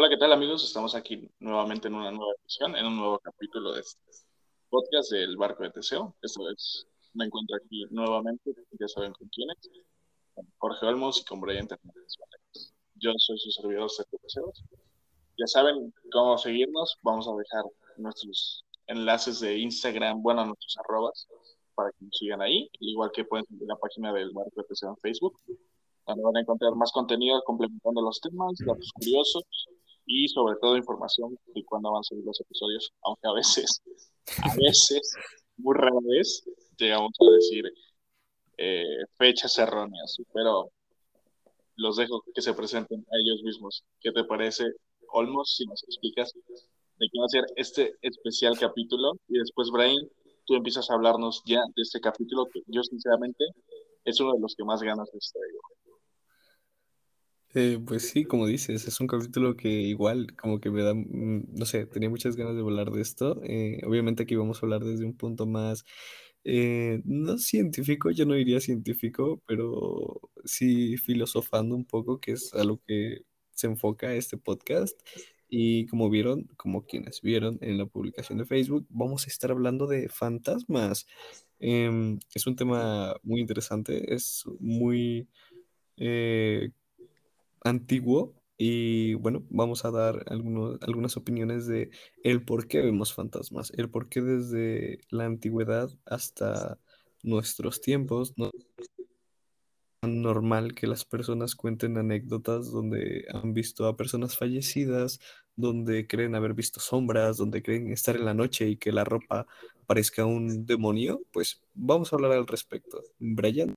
Hola, ¿qué tal amigos? Estamos aquí nuevamente en una nueva edición, en un nuevo capítulo de este podcast del Barco de Teseo. Esta vez me encuentro aquí nuevamente, ya saben con quién es, con Jorge Olmos y con Brian Hernández. Yo soy su servidor Sergio Teseo. Ya saben cómo seguirnos, vamos a dejar nuestros enlaces de Instagram, bueno, nuestros arrobas, para que nos sigan ahí, igual que pueden seguir la página del Barco de Teseo en Facebook, donde van a encontrar más contenido complementando los temas, datos curiosos y sobre todo información de cuándo van a salir los episodios, aunque a veces, a veces, muy rara vez, llegamos a decir eh, fechas erróneas, pero los dejo que se presenten a ellos mismos. ¿Qué te parece, Olmos, si nos explicas de qué va a ser este especial capítulo? Y después, Brian, tú empiezas a hablarnos ya de este capítulo que yo sinceramente es uno de los que más ganas de traigo. Eh, pues sí, como dices, es un capítulo que igual como que me da, mm, no sé, tenía muchas ganas de hablar de esto. Eh, obviamente aquí vamos a hablar desde un punto más, eh, no científico, yo no diría científico, pero sí filosofando un poco, que es a lo que se enfoca este podcast. Y como vieron, como quienes vieron en la publicación de Facebook, vamos a estar hablando de fantasmas. Em, es un tema muy interesante, es muy antiguo y bueno, vamos a dar algunos, algunas opiniones de el por qué vemos fantasmas, el por qué desde la antigüedad hasta nuestros tiempos no es normal que las personas cuenten anécdotas donde han visto a personas fallecidas, donde creen haber visto sombras, donde creen estar en la noche y que la ropa parezca un demonio, pues vamos a hablar al respecto. Brian.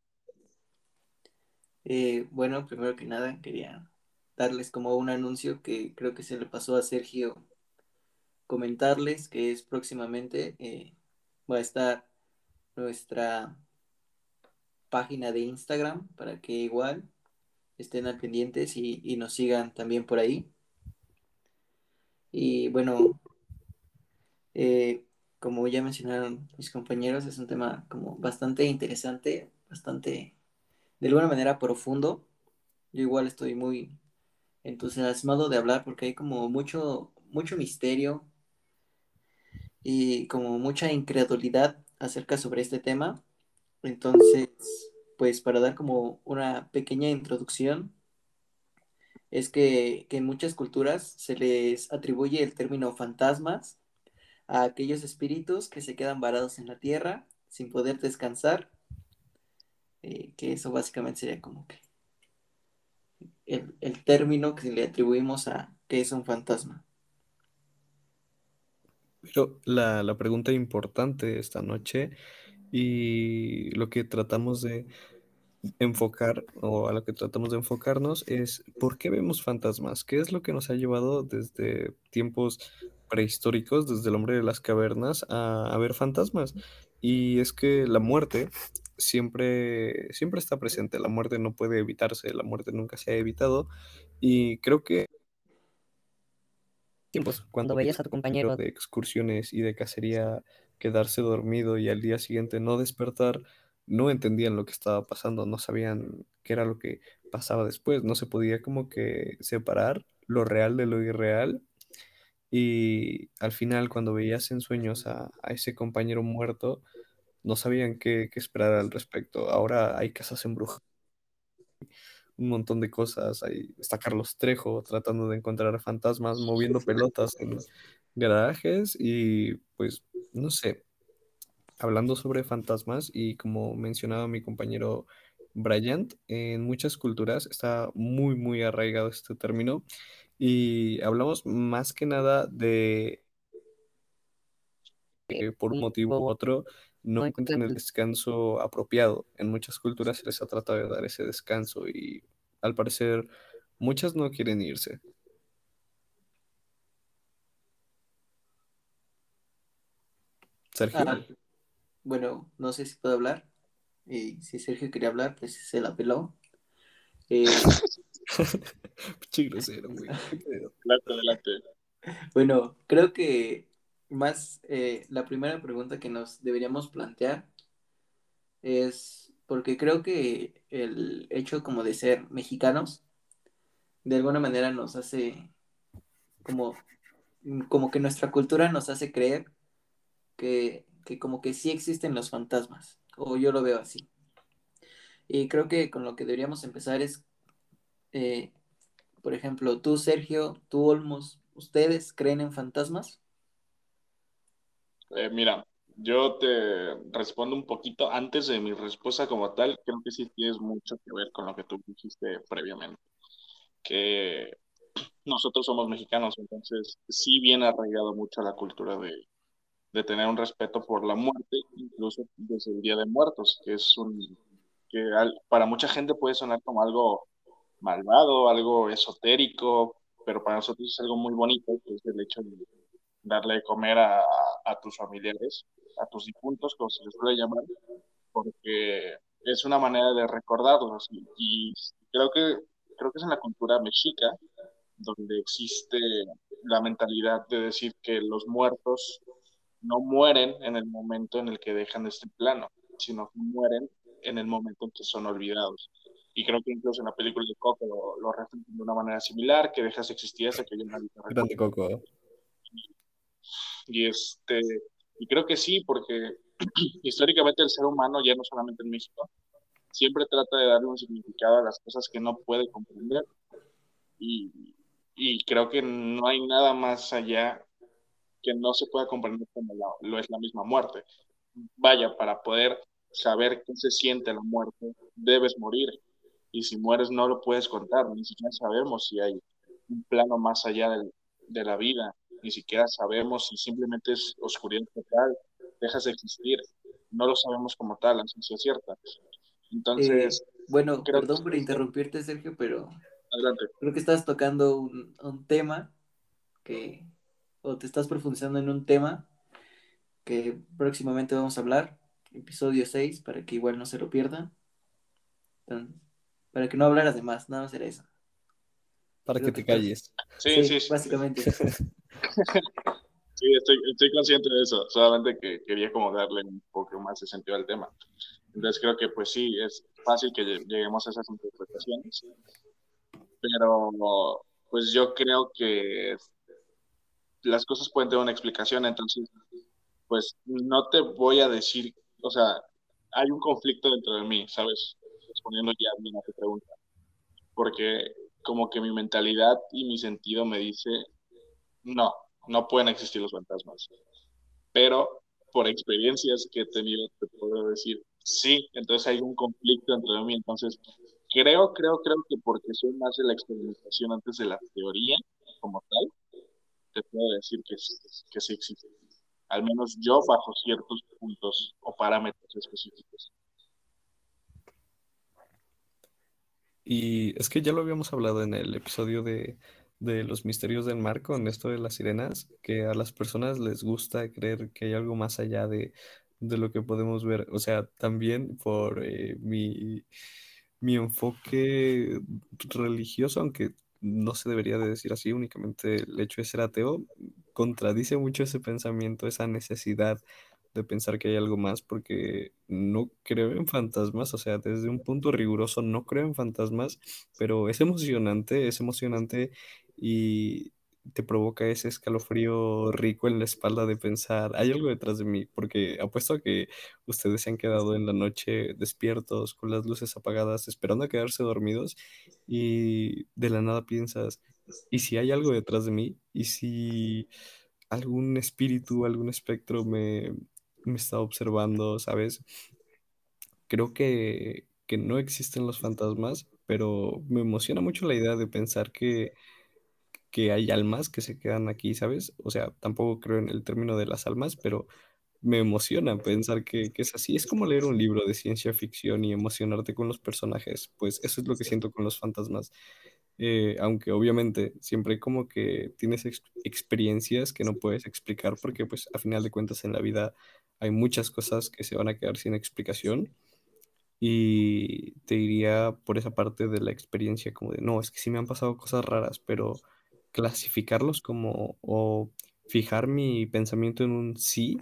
Eh, bueno, primero que nada quería darles como un anuncio que creo que se le pasó a Sergio comentarles que es próximamente eh, va a estar nuestra página de Instagram para que igual estén al pendientes y, y nos sigan también por ahí. Y bueno, eh, como ya mencionaron mis compañeros, es un tema como bastante interesante, bastante de alguna manera profundo. Yo igual estoy muy entusiasmado de hablar porque hay como mucho, mucho misterio y como mucha incredulidad acerca sobre este tema. Entonces, pues para dar como una pequeña introducción, es que, que en muchas culturas se les atribuye el término fantasmas a aquellos espíritus que se quedan varados en la tierra sin poder descansar eh, que eso básicamente sería como que el, término que le atribuimos a que es un fantasma. Pero la, la pregunta importante esta noche y lo que tratamos de enfocar o a lo que tratamos de enfocarnos es por qué vemos fantasmas, qué es lo que nos ha llevado desde tiempos prehistóricos, desde el hombre de las cavernas, a ver fantasmas. Y es que la muerte siempre, siempre está presente, la muerte no puede evitarse, la muerte nunca se ha evitado y creo que tiempos, cuando veías a tu compañero de excursiones y de cacería quedarse dormido y al día siguiente no despertar, no entendían lo que estaba pasando, no sabían qué era lo que pasaba después, no se podía como que separar lo real de lo irreal y al final cuando veías en sueños a, a ese compañero muerto, no sabían qué, esperar al respecto. Ahora hay casas embrujadas, un montón de cosas. Ahí está Carlos Trejo tratando de encontrar fantasmas, moviendo pelotas en garajes y pues no sé, hablando sobre fantasmas y como mencionaba mi compañero Bryant, en muchas culturas está muy, muy arraigado este término y hablamos más que nada de que por un motivo u otro no encuentran el descanso apropiado. En muchas culturas se les ha tratado de dar ese descanso y al parecer muchas no quieren irse. Sergio. Ah, bueno, no sé si puedo hablar. Y si Sergio quería hablar, pues se la peló. Eh... grosero, Bueno, creo que más eh, la primera pregunta que nos deberíamos plantear es porque creo que el hecho como de ser mexicanos de alguna manera nos hace como, como que nuestra cultura nos hace creer que, que como que sí existen los fantasmas, o yo lo veo así. Y creo que con lo que deberíamos empezar es, eh, por ejemplo, tú, Sergio, tú, Olmos, ¿ustedes creen en fantasmas? Eh, mira, yo te respondo un poquito antes de mi respuesta como tal. Creo que sí tienes mucho que ver con lo que tú dijiste previamente. Que nosotros somos mexicanos, entonces sí viene arraigado mucho la cultura de, de tener un respeto por la muerte, incluso desde el Día de Muertos, que es un que para mucha gente puede sonar como algo malvado, algo esotérico, pero para nosotros es algo muy bonito, que es el hecho de darle de comer a, a tus familiares, a tus difuntos, como se les suele llamar, porque es una manera de recordarlos. Y, y creo que creo que es en la cultura mexica donde existe la mentalidad de decir que los muertos no mueren en el momento en el que dejan este plano, sino que mueren en el momento en que son olvidados. Y creo que incluso en la película de Coco lo, lo de una manera similar, que dejas de existir hasta que una Grande Coco. Y, este, y creo que sí, porque históricamente el ser humano, ya no solamente en México, siempre trata de darle un significado a las cosas que no puede comprender. Y, y creo que no hay nada más allá que no se pueda comprender como lo es la misma muerte. Vaya, para poder saber qué se siente la muerte, debes morir. Y si mueres no lo puedes contar, ni siquiera sabemos si hay un plano más allá de la vida, ni siquiera sabemos si simplemente es oscuridad total, dejas de existir, no lo sabemos como tal, la ciencia cierta. Entonces... Eh, bueno, perdón por interrumpirte, Sergio, pero creo que estás tocando un, un tema que, o te estás profundizando en un tema que próximamente vamos a hablar, episodio 6, para que igual no se lo pierdan. para que no hablaras de más, nada más era eso. Para que te calles. Sí, sí, básicamente. sí, estoy, estoy, consciente de eso, solamente que quería como darle un poco más de sentido al tema. Entonces creo que pues sí, es fácil que lleguemos a esas interpretaciones, pero pues yo creo que las cosas pueden tener una explicación, entonces pues no te voy a decir o sea, hay un conflicto dentro de mí, ¿sabes? Respondiendo ya a tu pregunta. Porque como que mi mentalidad y mi sentido me dice, no, no pueden existir los fantasmas. Pero por experiencias que he tenido, te puedo decir, sí, entonces hay un conflicto dentro de mí. Entonces, creo, creo, creo que porque soy más de la experimentación antes de la teoría como tal, te puedo decir que, que sí existe al menos yo bajo ciertos puntos o parámetros específicos. Y es que ya lo habíamos hablado en el episodio de, los misterios del mar con esto de las sirenas, que a las personas les gusta creer que hay algo más allá de, lo que podemos ver. O sea, también por eh, mi, mi enfoque religioso, aunque no se debería de decir así, únicamente el hecho de ser ateo contradice mucho ese pensamiento, esa necesidad de pensar que hay algo más, porque no creo en fantasmas, o sea, desde un punto riguroso no creo en fantasmas, pero es emocionante, es emocionante y te provoca ese escalofrío rico en la espalda de pensar, hay algo detrás de mí, porque apuesto a que ustedes se han quedado en la noche despiertos, con las luces apagadas, esperando a quedarse dormidos y de la nada piensas, ¿y si hay algo detrás de mí? ¿Y si algún espíritu, algún espectro me, me está observando, ¿sabes? Creo que, que no existen los fantasmas, pero me emociona mucho la idea de pensar que que hay almas que se quedan aquí, ¿sabes? O sea, tampoco creo en el término de las almas, pero me emociona pensar que, es así. Es como leer un libro de ciencia ficción y emocionarte con los personajes. Pues eso es lo que siento con los fantasmas. Eh, aunque obviamente siempre como que tienes experiencias que no puedes explicar porque pues a final de cuentas en la vida hay muchas cosas que se van a quedar sin explicación. Y te diría por esa parte de la experiencia como de, no, es que sí me han pasado cosas raras, pero clasificarlos como o fijar mi pensamiento en un sí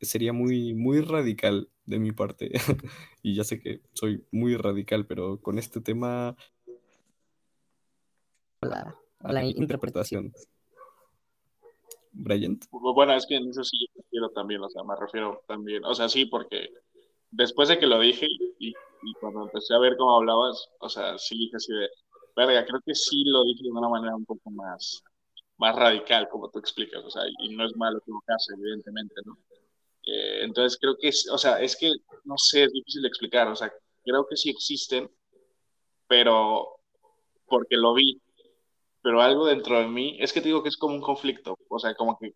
sería muy, muy radical de mi parte. y ya sé que soy muy radical, pero con este tema... La, la interpretación. Brian. Bueno, es que en eso sí yo refiero también, o sea, me refiero también, o sea, sí, porque después de que lo dije y, y cuando empecé a ver cómo hablabas, o sea, sí dije así de, verga, creo que sí lo dije de una manera un poco más, más radical, como tú explicas, o sea, y no es malo equivocarse, evidentemente, ¿no? Eh, entonces creo que, es, o sea, es que, no sé, es difícil de explicar, o sea, creo que sí existen, pero porque lo vi, pero algo dentro de mí, es que te digo que es como un conflicto, o sea, como que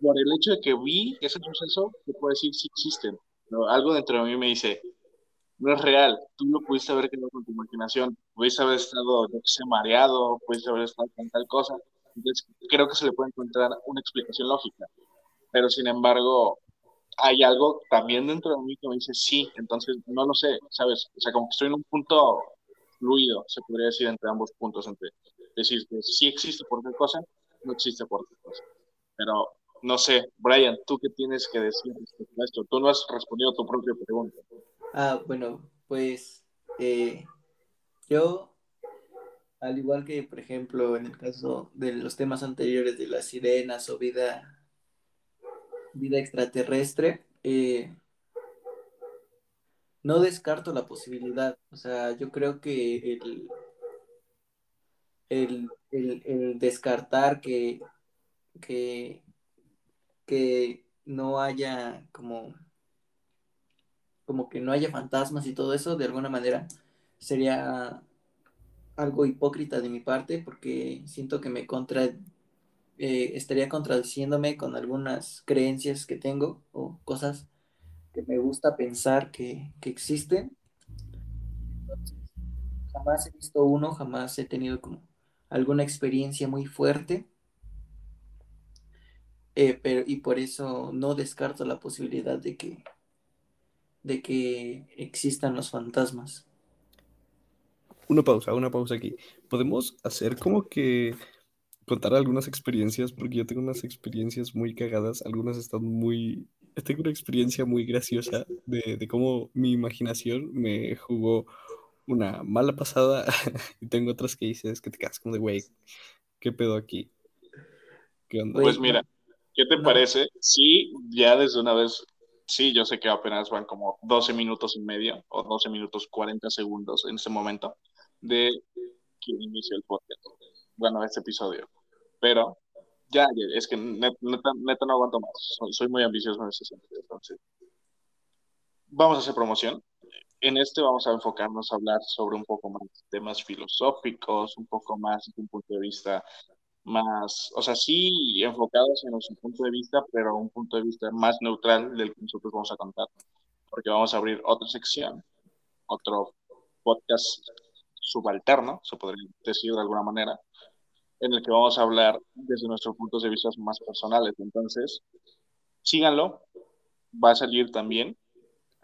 por el hecho de que vi ese suceso, te puedo decir si existen, pero algo dentro de mí me dice, no es real, tú lo pudiste haber creado con tu imaginación, pudiste haber estado, no sé, mareado, pudiste haber estado con tal cosa, entonces creo que se le puede encontrar una explicación lógica, pero sin embargo, hay algo también dentro de mí que me dice sí, entonces no lo sé, ¿sabes? O sea, como que estoy en un punto fluido, se podría decir, entre ambos puntos, entre decir que sí existe por qué cosa, no existe por qué cosa. Pero no sé, Brian, ¿tú qué tienes que decir respecto a esto? Tú no has respondido a tu propia pregunta. Ah, bueno, pues eh, yo, al igual que, por ejemplo, en el caso de los temas anteriores de las sirenas o vida vida extraterrestre, eh, no descarto la posibilidad. O sea, yo creo que el, el, descartar que, que, que no haya como como que no haya fantasmas y todo eso, de alguna manera sería algo hipócrita de mi parte porque siento que me eh, estaría contradiciéndome con algunas creencias que tengo o cosas que me gusta pensar que, existen. jamás he visto uno, jamás he tenido como alguna experiencia muy fuerte. Eh, pero, y por eso no descarto la posibilidad de que, de que existan los fantasmas. Una pausa, una pausa aquí. ¿Podemos hacer como que contar algunas experiencias, porque yo tengo unas experiencias muy cagadas, algunas están muy... Tengo una experiencia muy graciosa de, de cómo mi imaginación me jugó una mala pasada y tengo otras que dices que te quedas como de, güey, ¿qué pedo aquí? ¿Qué onda? Pues mira, ¿qué te parece? Sí, ya desde una vez, sí, yo sé que apenas van como 12 minutos y medio o 12 minutos 40 segundos en ese momento de que inició el podcast bueno, este episodio. Pero ya, es que neta, no aguanto más. Soy, muy ambicioso en ese sentido. Entonces, vamos a hacer promoción. En este vamos a enfocarnos a hablar sobre un poco más temas filosóficos, un poco más desde un punto de vista más, o sea, sí enfocados en nuestro punto de vista, pero un punto de vista más neutral del que nosotros vamos a contar, porque vamos a abrir otra sección, otro podcast subalterno, se podría decir de alguna manera, en el que vamos a hablar desde nuestros puntos de vista más personales. Entonces, síganlo, va a salir también,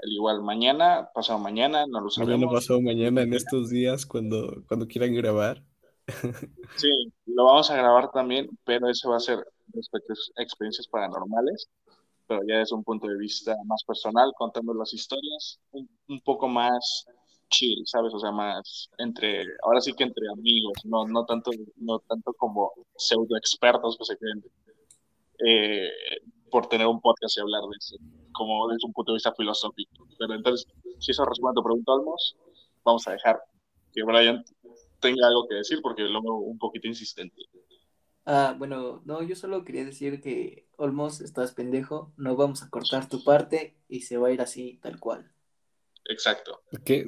al igual mañana, pasado mañana, no lo sabemos. Mañana, pasado mañana, en estos días, cuando, cuando quieran grabar. Sí, lo vamos a grabar también, pero eso va a ser respecto a experiencias paranormales, pero ya desde un punto de vista más personal, contando las historias, un poco más chill, ¿sabes? O sea, más entre, ahora sí que entre amigos, no, no, tanto, no tanto como pseudo expertos que se creen eh, por tener un podcast y hablar de eso, como desde un punto de vista filosófico. Pero entonces, si eso responde a tu pregunta, Olmos, vamos a dejar que Brian tenga algo que decir porque lo veo un poquito insistente. Ah, bueno, no, yo solo quería decir que Olmos, estás pendejo, no vamos a cortar tu parte y se va a ir así, tal cual. Exacto. ¿Qué?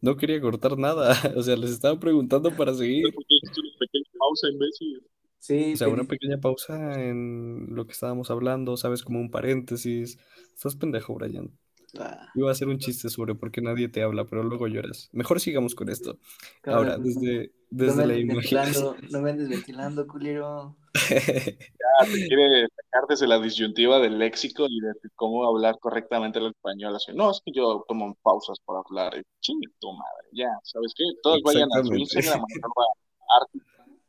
No quería cortar nada, o sea, les estaba preguntando para seguir. Una pequeña pausa, imbécil. Sí, o sea, una pequeña pausa en lo que estábamos hablando, ¿sabes? Como un paréntesis. Estás pendejo, Brian. Ah. Iba a hacer un chiste sobre por qué nadie te habla, pero luego lloras. Mejor sigamos con esto. Ahora, desde, desde la imaginación. No me andes ventilando, culero. ya, te quiere sacar desde la disyuntiva del léxico y de cómo hablar correctamente el español. Así, no, es que yo tomo pausas para hablar. Chingue tu madre, ya, ¿sabes qué? Todos vayan a su Instagram,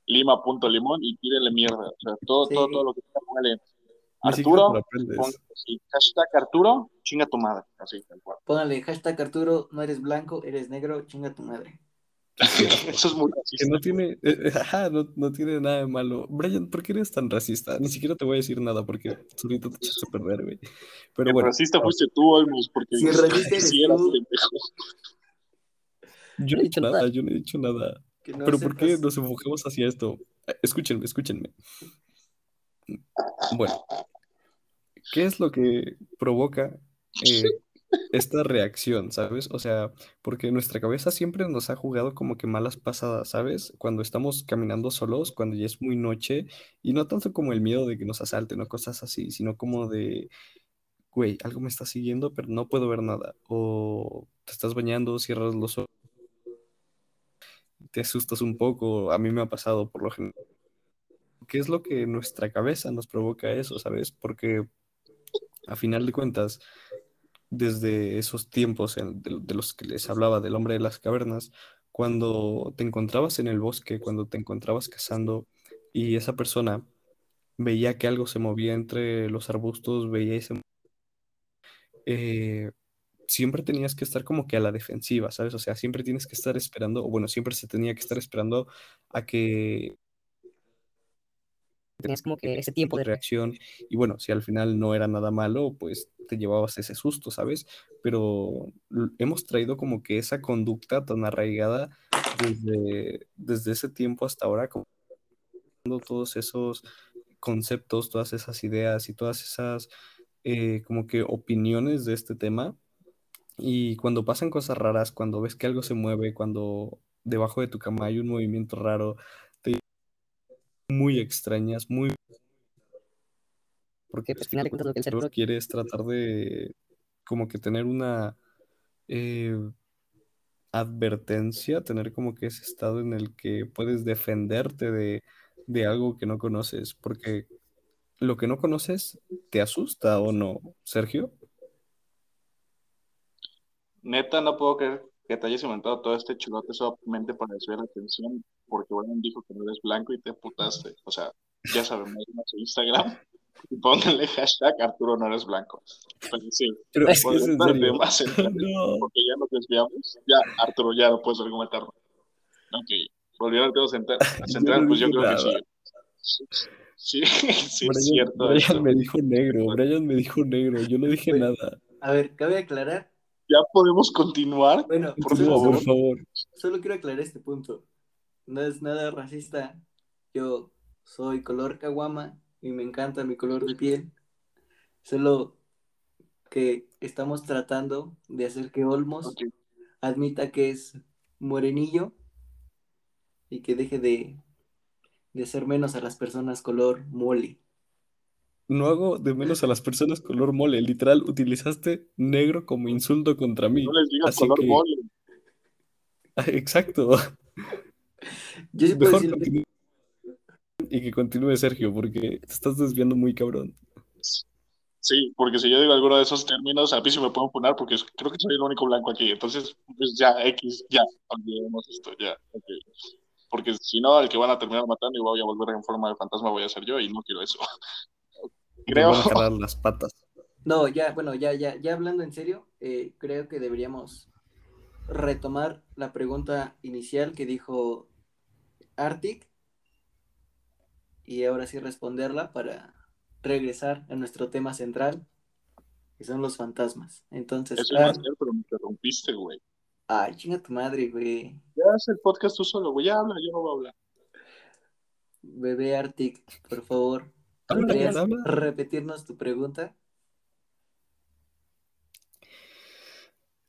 lima.limón y tírenle mierda. O sea, todo, todo, todo lo que está, póngale Arturo, hashtag Arturo, chinga tu madre. Así, tal cual. Póngale hashtag Arturo, no eres blanco, eres negro, chinga tu madre. Eso es muy que racista. no tiene, eh, ajá, no, no tiene nada de malo. Brian, ¿por qué eres tan racista? Ni siquiera te voy a decir nada porque solito te echas a perder, güey. Pero El bueno, racista fuiste tú, Olmos, porque Si que sí eras pendejo. yo no he dicho nada, yo no he dicho nada. Que no Pero ¿por qué nos enfocamos hacia esto? Eh, Escúchenme, escúchenme. Bueno, ¿qué es lo que provoca eh, esta reacción, ¿sabes? O sea, porque nuestra cabeza siempre nos ha jugado como que malas pasadas, ¿sabes? Cuando estamos caminando solos, cuando ya es muy noche, y no tanto como el miedo de que nos asalten o cosas así, sino como de, güey, algo me está siguiendo, pero no puedo ver nada. O te estás bañando, cierras los ojos, te asustas un poco, a mí me ha pasado por lo general. ¿Qué es lo que nuestra cabeza nos provoca eso, ¿sabes? Porque a final de cuentas, desde esos tiempos en- de, los que les hablaba del hombre de las cavernas, cuando te encontrabas en el bosque, cuando te encontrabas cazando y esa persona veía que algo se movía entre los arbustos, veía ese... eh, siempre tenías que estar como que a la defensiva, ¿sabes? O sea, siempre tienes que estar esperando, o bueno, siempre se tenía que estar esperando a que tenías como que ese tiempo de reacción y bueno, si al final no era nada malo, pues te llevabas ese susto, ¿sabes? Pero hemos traído como que esa conducta tan arraigada desde, desde ese tiempo hasta ahora, como todos esos conceptos, todas esas ideas y todas esas eh, como que opiniones de este tema. Y cuando pasan cosas raras, cuando ves que algo se mueve, cuando debajo de tu cama hay un movimiento raro, muy extrañas, muy porque pues, al final de cuentas lo que el cerebro quiere es tratar de como que tener una eh, advertencia, tener como que ese estado en el que puedes defenderte de, de algo que no conoces, porque lo que no conoces te asusta o no, Sergio. Neta, no puedo creer que te hayas inventado todo este chulote solamente para desviar la atención, porque Brian dijo que no eres blanco y te putaste. O sea, ya sabemos, en su Instagram y pónganle hashtag Arturo no eres blanco. Pero sí, Pero es que es en serio. tema central, No. porque ya nos desviamos. Ya, Arturo, ya no puedes argumentarlo. Ok, volviendo al tema central, central, pues yo creo que sí. Sí, sí, es Brian, cierto. Brian esto. me dijo negro, Brian me dijo negro, yo no dije Bueno. nada. A ver, cabe aclarar. Ya podemos continuar. Bueno, Por solo, No, favor. por favor. solo quiero aclarar este punto. No es nada racista. Yo soy color caguama y me encanta mi color de piel. Solo que estamos tratando de hacer que Olmos admita que es morenillo y que deje de, de hacer menos a las personas color mole. No hago de menos a las personas color mole, literal, utilizaste negro como insulto contra mí. No les digas Así color que- mole. Ah, Exacto. Yo sí puedo decir y que continúe Sergio, porque te estás desviando muy cabrón. Sí, porque si yo digo alguno de esos términos, a mí sí me pueden funar porque creo que soy el único blanco aquí. Entonces, pues ya, X, ya, olvidemos esto, ya. Porque si no, al que van a terminar matando y voy a volver en forma de fantasma voy a ser yo y no quiero eso. Creo, van a jalar las patas. No, ya, bueno, ya, ya, ya hablando en serio, eh, creo que deberíamos retomar la pregunta inicial que dijo Arctic y ahora sí responderla para regresar a nuestro tema central, que son los fantasmas. Entonces, eso pero me interrumpiste, güey. ay, chinga tu madre, güey. Ya haz el podcast tú solo, güey. Ya habla, yo no voy a hablar. Bebé Arctic, por favor, ¿podrías repetirnos tu pregunta?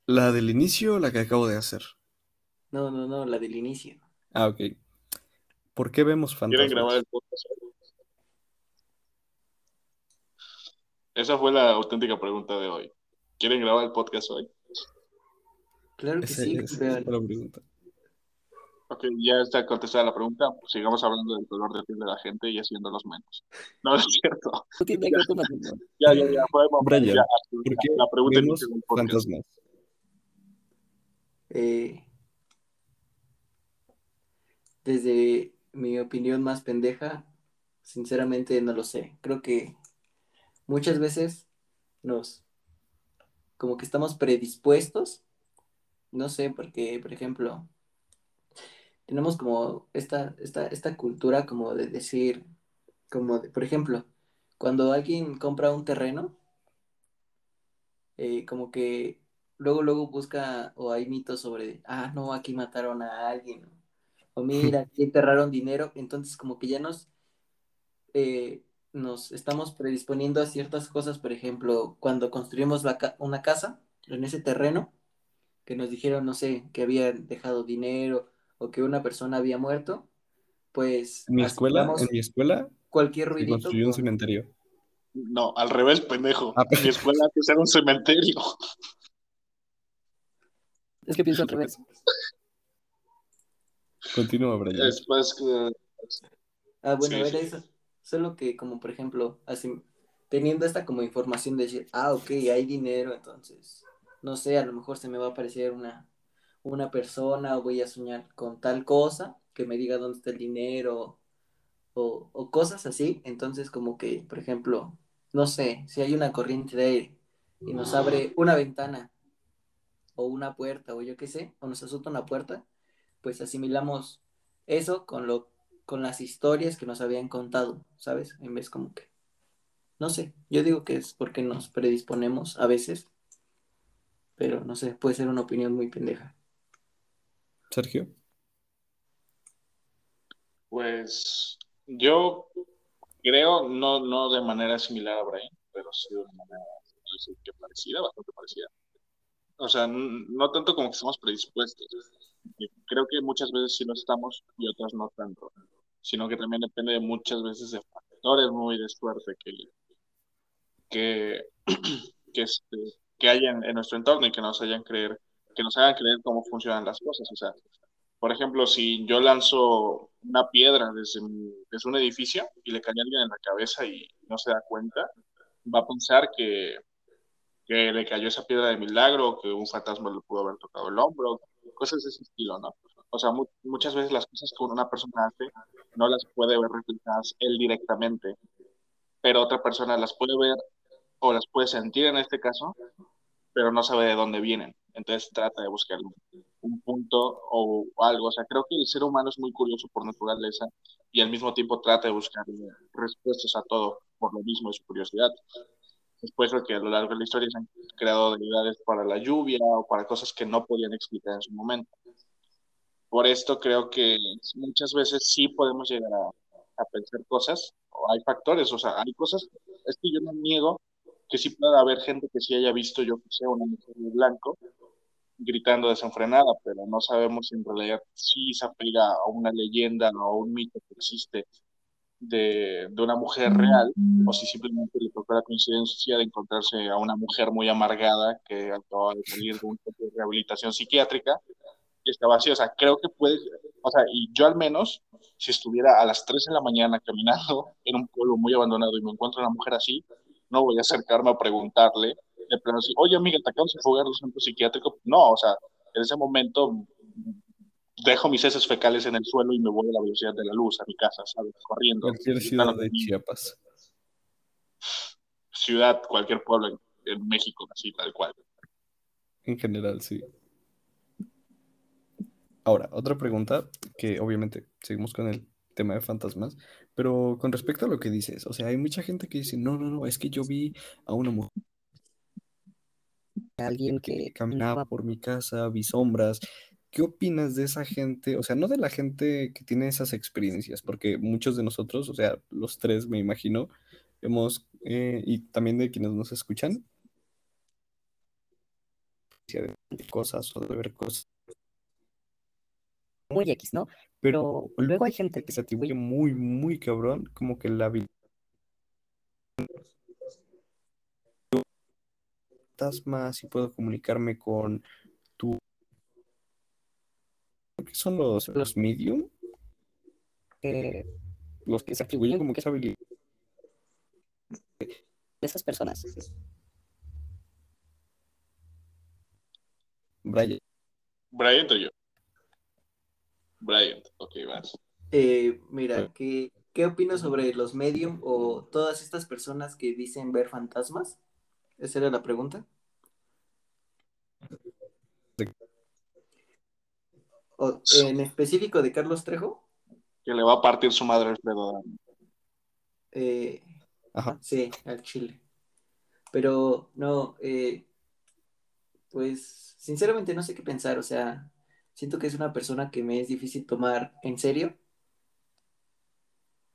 La del inicio o la que acabo de hacer. No, no, no, la del inicio. Ah, ok. ¿Por qué vemos ¿Quieren fantasmas? grabar el podcast hoy? Esa fue la auténtica pregunta de hoy. ¿Quieren grabar el podcast hoy? Claro que Esa sí, es la pregunta. Ok, ya está contestada la pregunta. Pues sigamos hablando del color de piel de la gente y haciéndolos menos. No, es cierto. No tiene nada que ver con la- Ya, ya, ya. Fue, Brian, ya, ¿Por qué la pregunta vemos fantasmas? Eh, desde mi opinión más pendeja, sinceramente no lo sé. Creo que muchas veces nos, como que estamos predispuestos, no sé, porque, por ejemplo, tenemos como esta, esta, esta cultura como de decir, como de, por ejemplo, cuando alguien compra un terreno, eh, como que luego, luego busca o hay mitos sobre, ah, no, aquí mataron a alguien, o mira, aquí enterraron dinero, entonces como que ya nos, eh, nos estamos predisponiendo a ciertas cosas, por ejemplo, cuando construimos una casa en ese terreno, que nos dijeron, no sé, que habían dejado dinero o que una persona había muerto, pues... En mi escuela, en mi escuela, cualquier ruidito. construyó un cementerio. No, al revés, pendejo. Ah, mi escuela que era un cementerio. Es que pienso al revés. Continúa, Brian. Después que... Ah, bueno, era eso. Solo que, como por ejemplo, así, teniendo esta como información de decir, ah, ok, hay dinero, entonces, no sé, a lo mejor se me va a aparecer una, una persona o voy a soñar con tal cosa que me diga dónde está el dinero o, o cosas así. Entonces, como que, por ejemplo, no sé, si hay una corriente de aire y nos abre una ventana o una puerta o yo qué sé, o nos asusta una puerta, pues asimilamos eso con lo con las historias que nos habían contado, ¿sabes? En vez como que no sé, yo digo que es porque nos predisponemos a veces, pero no sé, puede ser una opinión muy pendeja. Sergio. Pues yo creo, no, no de manera similar a Brian, pero sí de una manera que parecida, bastante parecida. O sea, no tanto como que estamos predispuestos. Creo que muchas veces sí lo estamos y otras no tanto, sino que también depende de muchas veces de factores muy de suerte que, que, este, que hayan en nuestro entorno y que nos hayan creer, que nos hagan creer cómo funcionan las cosas. O sea, por ejemplo, si yo lanzo una piedra desde, desde un edificio y le cae a alguien en la cabeza y no se da cuenta, va a pensar que, que le cayó esa piedra de milagro, que un fantasma le pudo haber tocado el hombro, cosas de ese estilo, ¿no? O sea, muchas veces las cosas que una persona hace no las puede ver reflejadas él directamente, pero otra persona las puede ver o las puede sentir en este caso, pero no sabe de dónde vienen. Entonces trata de buscar un punto o algo. O sea, creo que el ser humano es muy curioso por naturaleza y al mismo tiempo trata de buscar respuestas a todo por lo mismo de su curiosidad. Después lo que a lo largo de la historia se han creado deidades para la lluvia o para cosas que no podían explicar en su momento. Por esto creo que muchas veces sí podemos llegar a, a pensar cosas, o hay factores, o sea, hay cosas, es que yo no niego que sí pueda haber gente que sí haya visto, yo que sé, una mujer de blanco gritando desenfrenada, pero no sabemos si en realidad sí se apega a una leyenda o a un mito que existe de, de, una mujer real, o si simplemente le tocó la coincidencia de encontrarse a una mujer muy amargada que acaba de salir de un centro de rehabilitación psiquiátrica y estaba así. O sea, creo que puede, o sea, y yo al menos, si estuviera a las 3 de la mañana caminando en un pueblo muy abandonado y me encuentro a una mujer así, no voy a acercarme a preguntarle, de plano así, oye amiga, te acabas de fugar del centro psiquiátrico. No, o sea, en ese momento dejo mis heces fecales en el suelo y me voy a la velocidad de la luz a mi casa, ¿sabes? Corriendo. Cualquier ciudad de Chiapas. Ciudad, cualquier pueblo en, en México, así, tal cual. En general, sí. Ahora, otra pregunta que obviamente seguimos con el tema de fantasmas, pero con respecto a lo que dices, o sea, hay mucha gente que dice, no, no, no, es que yo vi a una mujer, alguien que caminaba por mi casa, vi sombras. ¿Qué opinas de esa gente? O sea, no de la gente que tiene esas experiencias, porque muchos de nosotros, o sea, los tres me imagino, hemos, eh, y también de quienes nos escuchan, de cosas o de ver cosas muy X, ¿no? Pero luego hay gente que se atribuye muy, muy cabrón, como que la vida fantasmas y puedo comunicarme con tu ¿qué son los, los medium? Eh, los que se atribuyen como que esa habilidad de esas personas. Brian. Brian yo. Brian, ok, vas. Eh, mira, ¿qué, ¿qué opinas sobre los medium o todas estas personas que dicen ver fantasmas? Esa era la pregunta. En específico de Carlos Trejo. Que le va a partir su madre Alfredo. Eh, Ajá. Sí, al Chile. Pero no, eh, pues sinceramente no sé qué pensar, o sea, siento que es una persona que me es difícil tomar en serio.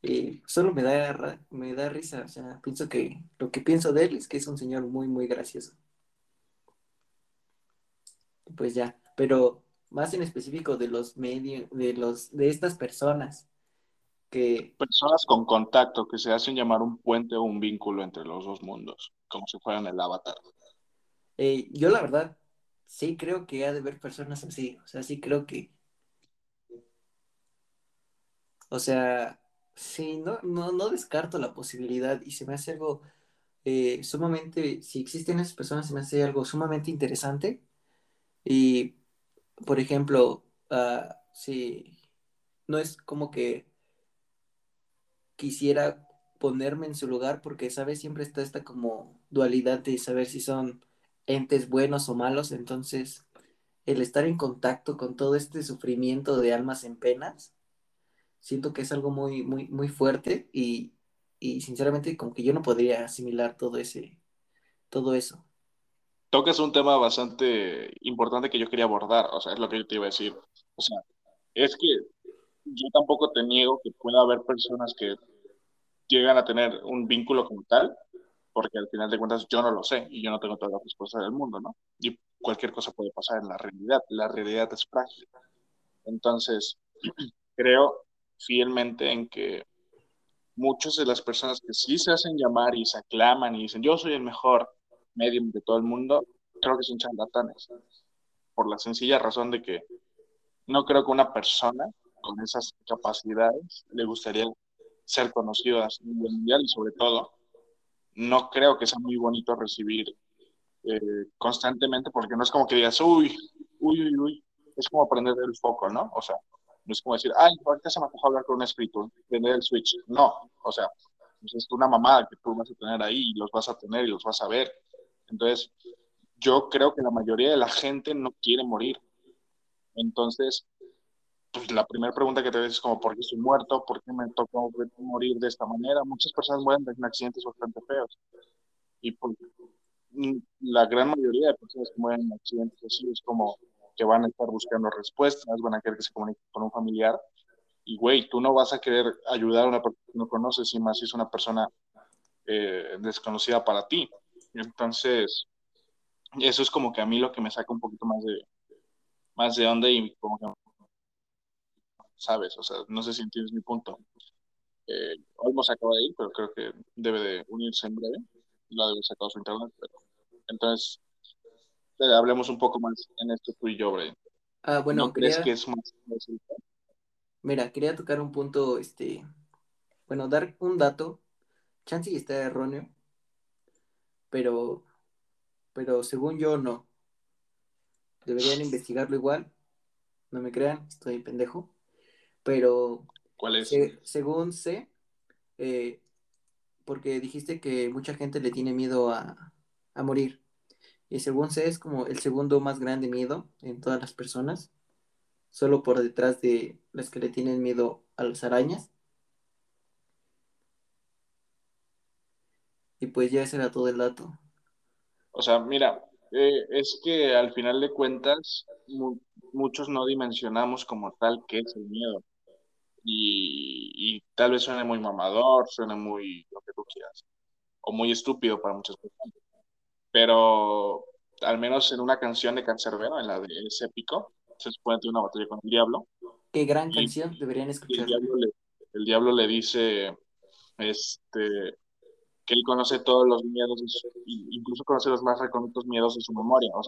Y solo me da, me da risa, o sea, pienso que lo que pienso de él es que es un señor muy, muy gracioso. Pues ya, pero más en específico de los medios, de los, de estas personas que... Personas con contacto que se hacen llamar un puente o un vínculo entre los dos mundos, como si fueran el avatar. Eh, yo la verdad, sí creo que ha de haber personas así, o sea, sí creo que... O sea, sí, no, no, no descarto la posibilidad y se me hace algo eh, sumamente, si existen esas personas, se me hace algo sumamente interesante. Y, por ejemplo, uh, si no es como que quisiera ponerme en su lugar porque, ¿sabes? Siempre está esta como dualidad de saber si son entes buenos o malos, entonces el estar en contacto con todo este sufrimiento de almas en penas, siento que es algo muy, muy, muy fuerte y, y sinceramente como que yo no podría asimilar todo ese, todo eso. Tocas un tema bastante importante que yo quería abordar, o sea, es lo que yo te iba a decir. O sea, es que yo tampoco te niego que pueda haber personas que llegan a tener un vínculo como tal, porque al final de cuentas yo no lo sé y yo no tengo todas las respuestas del mundo, ¿no? Y cualquier cosa puede pasar en la realidad, la realidad es frágil. Entonces, creo fielmente en que muchas de las personas que sí se hacen llamar y se aclaman y dicen yo soy el mejor medium de todo el mundo, creo que son charlatanes, por la sencilla razón de que no creo que una persona con esas capacidades le gustaría ser conocido a nivel mundial y sobre todo no creo que sea muy bonito recibir eh, constantemente porque no es como que digas, uy, uy, uy, uy, es como aprender el foco, ¿no? O sea, no es como decir, ay, ahorita se me antoja hablar con un espíritu, prender el switch. No, o sea, pues es una mamada que tú vas a tener ahí y los vas a tener y los vas a ver. Entonces, yo creo que la mayoría de la gente no quiere morir. Entonces, pues la primera pregunta que te ves es como, ¿por qué estoy muerto? ¿Por qué me tocó morir de esta manera? Muchas personas mueren en accidentes bastante feos. Y pues, la gran mayoría de personas que mueren en accidentes así es como que van a estar buscando respuestas, van a querer que se comunique con un familiar. Y, güey, tú no vas a querer ayudar a una persona que no conoces, y más si es una persona eh, desconocida para ti. Entonces, eso es como que a mí lo que me saca un poquito más de, más de onda y como que, ¿sabes? O sea, no sé si entiendes mi punto. Eh, se acaba de ir, pero creo que debe de unirse en breve. Lo debe sacado su internet, pero entonces eh, hablemos un poco más en esto tú y yo, Brian. Ah, bueno, ¿No crees que es más Mira, quería tocar un punto, este, bueno, dar un dato. Chansey está erróneo, pero, pero según yo no. Deberían investigarlo igual. No me crean, estoy pendejo. Pero. ¿Cuál es? según sé, eh, porque dijiste que mucha gente le tiene miedo a, a morir. Y según sé, es como el segundo más grande miedo en todas las personas. Solo por detrás de las que le tienen miedo a las arañas. Y pues ya ese era todo el dato. O sea, mira, eh, es que al final de cuentas muchos no dimensionamos como tal qué es el miedo. Y, tal vez suene muy mamador, suene muy lo que tú quieras, o muy estúpido para muchas personas. Pero al menos en una canción de Cancerbero, en la de ese épico, se supone que una batalla con el diablo. Qué gran canción, deberían escucharla. el diablo le dice, este, que él conoce todos los miedos, incluso conoce los más recónditos miedos de su memoria, o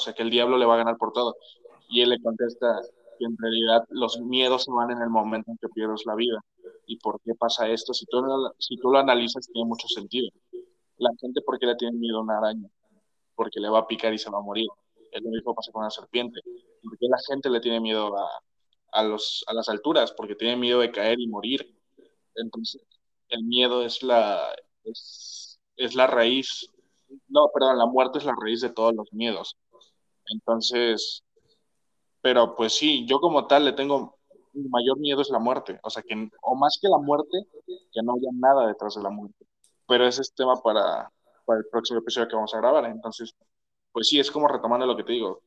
sea, que, el diablo le va a ganar por todo. Y él le contesta que en realidad los miedos se van en el momento en que pierdes la vida. ¿Y por qué pasa esto? Si tú, si tú lo analizas, tiene mucho sentido. La gente, ¿por qué le tiene miedo a una araña? Porque le va a picar y se va a morir. Es lo mismo pasa con una serpiente. ¿Por qué la gente le tiene miedo a, a, los, a las alturas? Porque tiene miedo de caer y morir. Entonces, el miedo es la, es, la raíz, no, perdón, la muerte es la raíz de todos los miedos. Entonces, Pero pues sí, yo como tal le tengo, mi mayor miedo es la muerte, o sea, que, o más que la muerte, que no haya nada detrás de la muerte. Pero ese es tema para, para el próximo episodio que vamos a grabar, entonces, pues sí, es como retomando lo que te digo.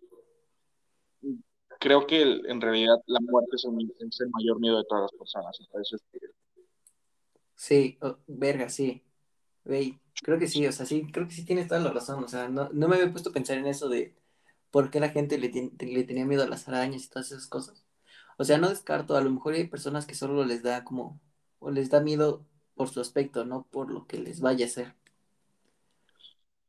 Creo que en realidad la muerte es el, es el, mayor miedo de todas las personas. Entonces, Sí, verga, sí. Creo que sí, o sea, sí, creo que sí tienes toda la razón. O sea, no, no me había puesto a pensar en eso de por qué la gente le, le tenía miedo a las arañas y todas esas cosas. O sea, no descarto, a lo mejor hay personas que solo les da como, o les da miedo por su aspecto, no por lo que les vaya a hacer.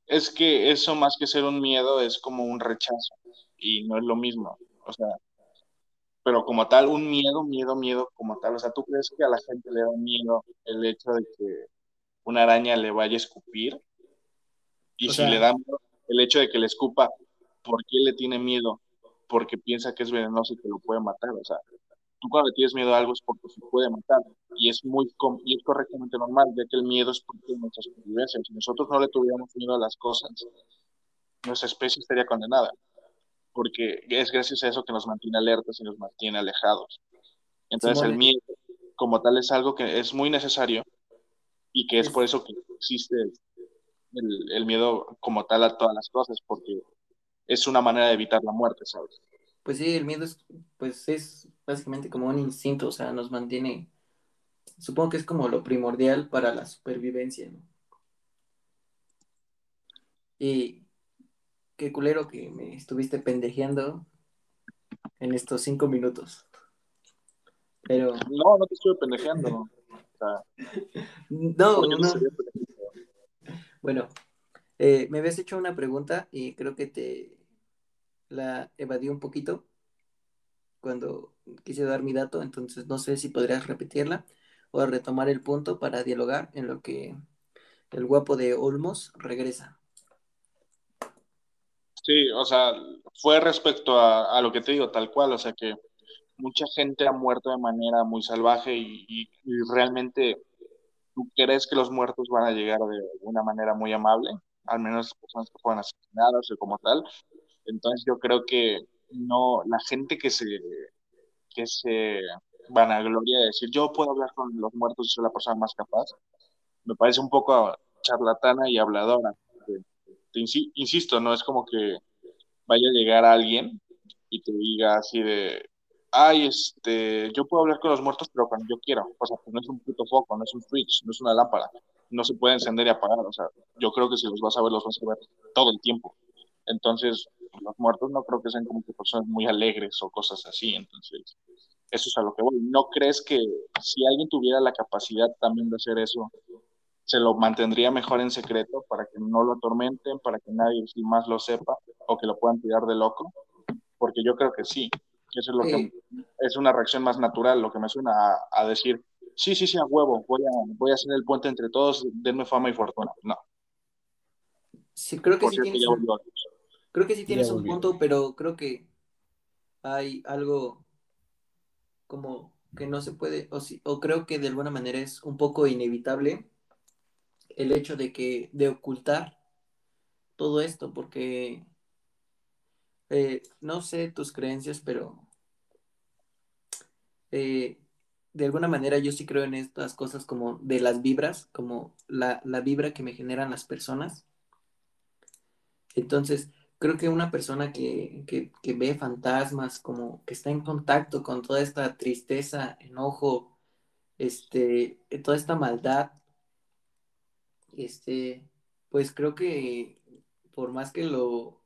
Es que eso más que ser un miedo es como un rechazo y no es lo mismo. O sea, pero como tal, un miedo, miedo, miedo como tal. O sea, ¿tú crees que a la gente le da miedo el hecho de que una araña le vaya a escupir? Y si le da miedo el hecho de que le escupa, ¿por qué le tiene miedo? Porque piensa que es venenoso y que lo puede matar. O sea, tú cuando le tienes miedo a algo es porque se puede matar. Y es muy y es correctamente normal, ya que el miedo es porque de nuestra supervivencia. Si nosotros no le tuviéramos miedo a las cosas, nuestra especie estaría condenada. Porque es gracias a eso que nos mantiene alertas y nos mantiene alejados. Entonces el miedo como tal es algo que es muy necesario y que es por eso que existe el, el miedo como tal a todas las cosas, porque es una manera de evitar la muerte, ¿sabes? Pues sí, el miedo es, pues es básicamente como un instinto, o sea, nos mantiene, supongo que es como lo primordial para la supervivencia, ¿no? Y qué culero que me estuviste pendejeando en estos cinco minutos. Pero... No, no te estuve pendejeando. O sea, no, no. Bueno, eh, me habías hecho una pregunta y creo que te la evadí un poquito cuando quise dar mi dato, entonces no sé si podrías repetirla o retomar el punto para dialogar en lo que el guapo de Olmos regresa. Sí, o sea, fue respecto a, lo que te digo, tal cual, o sea que mucha gente ha muerto de manera muy salvaje y, realmente tú crees que los muertos van a llegar de una manera muy amable, al menos personas que fueran asesinadas o como tal, entonces yo creo que no, la gente que se, que se vanagloria de decir yo puedo hablar con los muertos y soy la persona más capaz, me parece un poco charlatana y habladora. Te, insisto, no es como que vaya a llegar alguien y te diga así de, ay, este, yo puedo hablar con los muertos, pero cuando yo quiero. O sea, pues no es un puto foco, no es un switch, no es una lámpara. No se puede encender y apagar. O sea, yo creo que si los vas a ver, los vas a ver todo el tiempo. Entonces, los muertos no creo que sean como que personas muy alegres o cosas así, entonces eso es a lo que voy. ¿No crees que si alguien tuviera la capacidad también de hacer eso, se lo mantendría mejor en secreto para que no lo atormenten, para que nadie más lo sepa o que lo puedan tirar de loco? Porque yo creo que sí, eso es lo que es una reacción más natural, lo que me suena a, decir, sí, sí, sí, a huevo, voy a, voy a hacer el puente entre todos, denme fama y fortuna. No. Sí, creo que sí Creo que sí tienes un punto, pero creo que hay algo como que no se puede, o, o creo que de alguna manera es un poco inevitable el hecho de que, de ocultar todo esto, porque eh, no sé tus creencias, pero eh, de alguna manera yo sí creo en estas cosas como de las vibras, como la, la vibra que me generan las personas. Entonces, creo que una persona que, ve fantasmas, como que está en contacto con toda esta tristeza, enojo, este, toda esta maldad, este, pues creo que por más que lo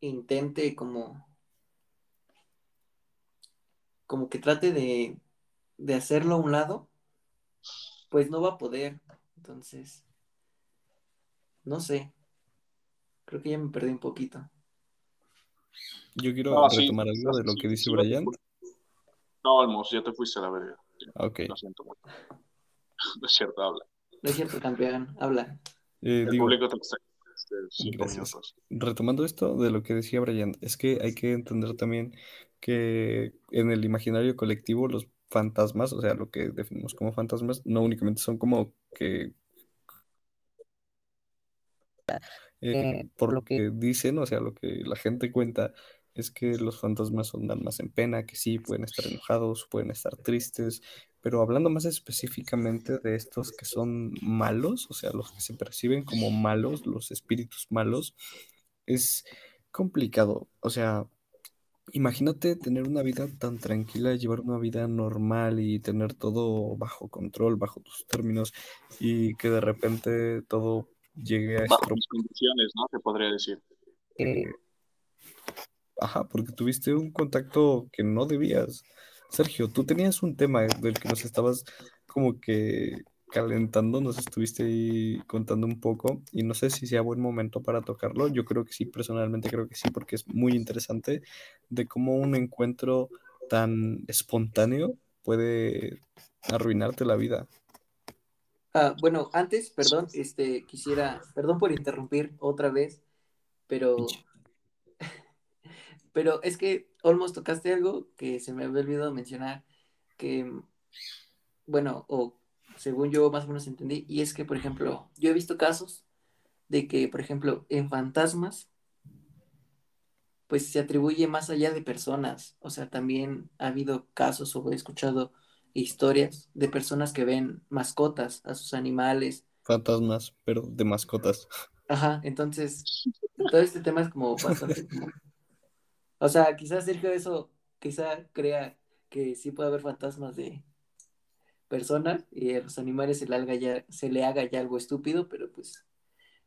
intente como, como que trate de, de hacerlo a un lado, pues no va a poder. Entonces, no sé. Creo que ya me perdí un poquito. Yo quiero retomar algo de lo que dice Brian. No, Almos, ya te fuiste a la verga. Ok. Lo siento mucho. No es cierto, habla. No es cierto, campeón, habla. Eh, El público te está Gracias. Retomando esto de lo que decía Brian, es que hay que entender también que en el imaginario colectivo los fantasmas, o sea, lo que definimos como fantasmas, no únicamente son como que eh, por lo que dicen, o sea, lo que la gente cuenta, es que los fantasmas andan más en pena, que sí, pueden estar enojados, pueden estar tristes, pero hablando más específicamente de estos que son malos, o sea, los que se perciben como malos, los espíritus malos, es complicado. O sea, imagínate tener una vida tan tranquila, llevar una vida normal y tener todo bajo control, bajo tus términos, y que de repente todo llegue a bajo condiciones, ¿no? Te podría decir. Eh, ajá, porque tuviste un contacto que no debías. Sergio, tú tenías un tema del que nos estabas como que calentando, nos estuviste ahí contando un poco y no sé si sea buen momento para tocarlo. Yo creo que sí, personalmente creo que sí, porque es muy interesante de cómo un encuentro tan espontáneo puede arruinarte la vida. Ah, bueno, antes, perdón, este, quisiera, perdón por interrumpir otra vez, pero, pero es que Olmos tocaste algo que se me había olvidado mencionar, que, bueno, o según yo más o menos entendí, y es que, por ejemplo, yo he visto casos de que, por ejemplo, en fantasmas, pues se atribuye más allá de personas, o sea, también ha habido casos o he escuchado historias de personas que ven mascotas a sus animales. Fantasmas, pero de mascotas. Ajá, entonces, todo este tema es como bastante O sea, quizás Sergio eso, quizá crea que sí puede haber fantasmas de, persona y a los animales se le haga ya, se le haga ya algo estúpido, pero pues.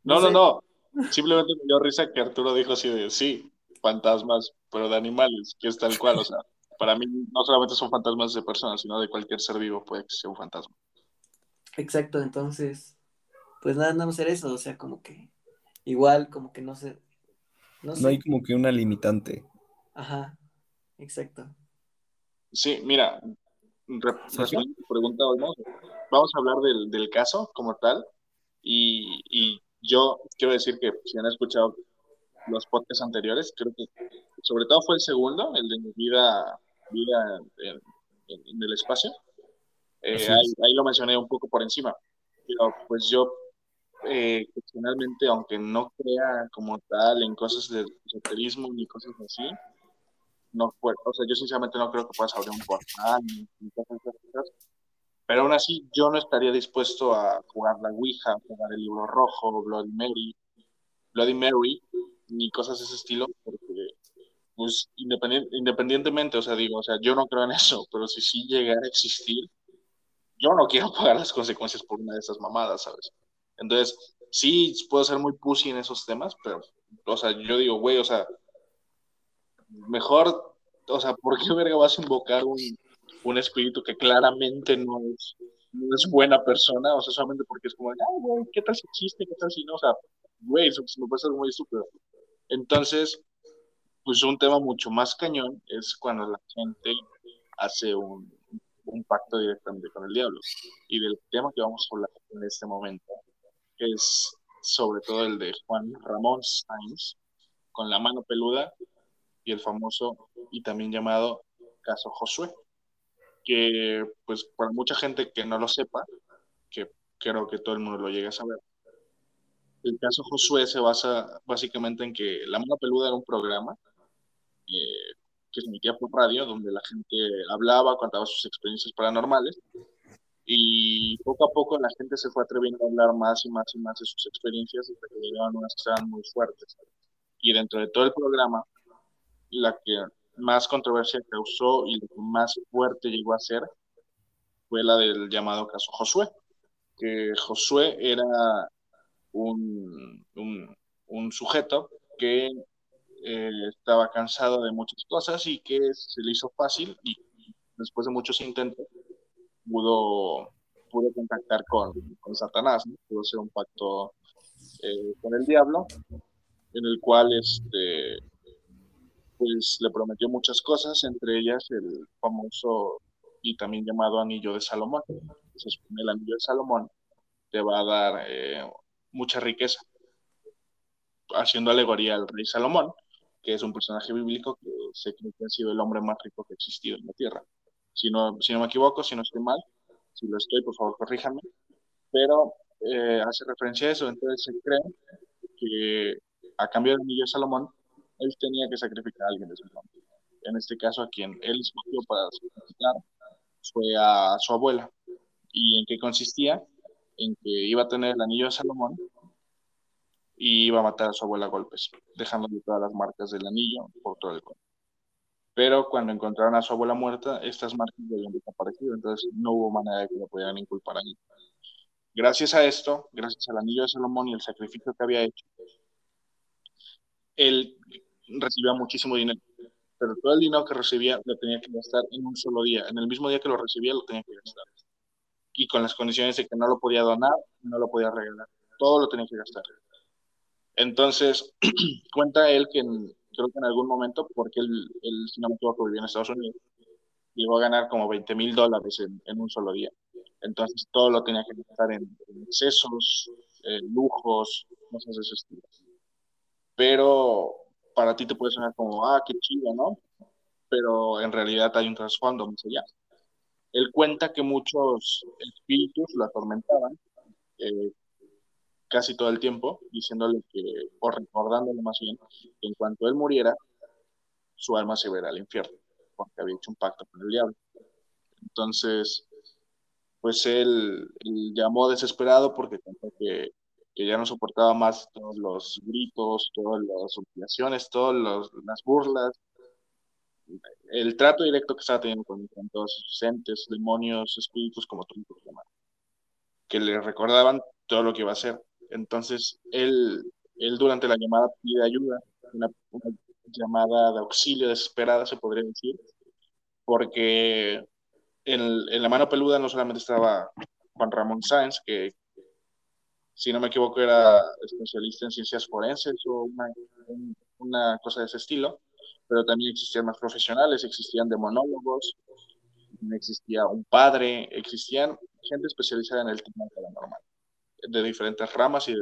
No, no, no. Simplemente me dio risa que Arturo dijo así de sí, fantasmas, pero de animales, que es tal cual. O sea, para mí no solamente son fantasmas de personas, sino de cualquier ser vivo puede que sea un fantasma. Exacto, entonces, pues nada, no ser eso, o sea, como que igual, como que no sé. No, no hay como que una limitante. Ajá, exacto. Sí, mira, pregunta, vamos a hablar del, caso como tal. Y, yo quiero decir que si han escuchado los podcasts anteriores, creo que sobre todo fue el segundo, el de mi vida, vida en, el espacio. Eh, ahí, lo mencioné un poco por encima. Pero pues yo, eh, personalmente, aunque no crea como tal en cosas de esoterismo ni cosas así, no fue, o sea, yo sinceramente no creo que puedas abrir un portal ni, cosas pero aún así yo no estaría dispuesto a jugar la Ouija, jugar el libro rojo, Bloody Mary, Bloody Mary, ni cosas de ese estilo, porque pues independientemente, o sea, digo, o sea, yo no creo en eso, pero si sí llegara a existir, yo no quiero pagar las consecuencias por una de esas mamadas, ¿sabes? Entonces, sí puedo ser muy pussy en esos temas, pero, o sea, yo digo, güey, o sea, mejor, o sea, ¿por qué verga vas a invocar un, un espíritu que claramente no es, no es buena persona? O sea, solamente porque es como, ah, güey, ¿qué tal si existe? ¿Qué tal si no? O sea, güey, eso me ser muy estúpido. Entonces, pues un tema mucho más cañón es cuando la gente hace un, un pacto directamente con el diablo. Y del tema que vamos a hablar en este momento es sobre todo el de Juan Ramón Sainz, con la mano peluda y el famoso y también llamado caso Josué, que pues para mucha gente que no lo sepa, que creo que todo el mundo lo llegue a saber, el caso Josué se basa básicamente en que La Mano Peluda era un programa eh, que se emitía por radio, donde la gente hablaba, contaba sus experiencias paranormales, y poco a poco la gente se fue atreviendo a hablar más y más y más de sus experiencias hasta que llegaban unas que eran muy fuertes. Y dentro de todo el programa, la que más controversia causó y lo que más fuerte llegó a ser fue la del llamado caso Josué, que Josué era un, un, sujeto que eh, estaba cansado de muchas cosas y que se le hizo fácil y después de muchos intentos pudo, pudo contactar con, con Satanás, pudo hacer un pacto eh, con el diablo en el cual este, pues le prometió muchas cosas, entre ellas el famoso y también llamado anillo de Salomón. Entonces, el anillo de Salomón te va a dar eh, mucha riqueza, haciendo alegoría al rey Salomón, que es un personaje bíblico que se cree que ha sido el hombre más rico que ha existido en la tierra. Si no, si no me equivoco, si no estoy mal, si lo estoy, por favor, corríjame, pero eh, hace referencia a eso, entonces se cree que a cambio del anillo de Salomón, él tenía que sacrificar a alguien de su familia. En este caso, a quien él escogió para sacrificar fue a su abuela. ¿Y en qué consistía? En que iba a tener el anillo de Salomón y iba a matar a su abuela a golpes, dejándole todas las marcas del anillo por todo el cuerpo. Pero cuando encontraron a su abuela muerta, estas marcas habían desaparecido, entonces no hubo manera de que lo pudieran inculpar a él. Gracias a esto, gracias al anillo de Salomón y el sacrificio que había hecho, él recibía muchísimo dinero, pero todo el dinero que recibía lo tenía que gastar en un solo día. En el mismo día que lo recibía lo tenía que gastar. Y con las condiciones de que no lo podía donar, no lo podía regalar. Todo lo tenía que gastar. Entonces, cuenta él que creo que en algún momento, porque él, él si no me equivoco, vivía en Estados Unidos, llegó a ganar como 20 mil dólares en, un solo día. Entonces, todo lo tenía que gastar en, excesos, lujos, cosas de ese estilo. Pero para ti te puede sonar como, ah, qué chido, ¿no? Pero en realidad hay un trasfondo más allá. Él cuenta que muchos espíritus lo atormentaban eh, casi todo el tiempo, diciéndole que, o recordándole más bien, que en cuanto él muriera, su alma se verá al infierno, porque había hecho un pacto con el diablo. Entonces, pues él, llamó desesperado porque pensó que, que, ya no soportaba más todos los gritos, todas las humillaciones, todas las burlas, el trato directo que estaba teniendo con, todos sus entes, demonios, espíritus, como tú llamar, que le recordaban todo lo que iba a hacer. Entonces, él, él durante la llamada pide ayuda, una, llamada de auxilio desesperada, se podría decir, porque en, en, la mano peluda no solamente estaba Juan Ramón Sáenz, que si no me equivoco era especialista en ciencias forenses o una, una cosa de ese estilo, pero también existían más profesionales, existían demonólogos, existía un padre, existían gente especializada en el tema paranormal de diferentes ramas y,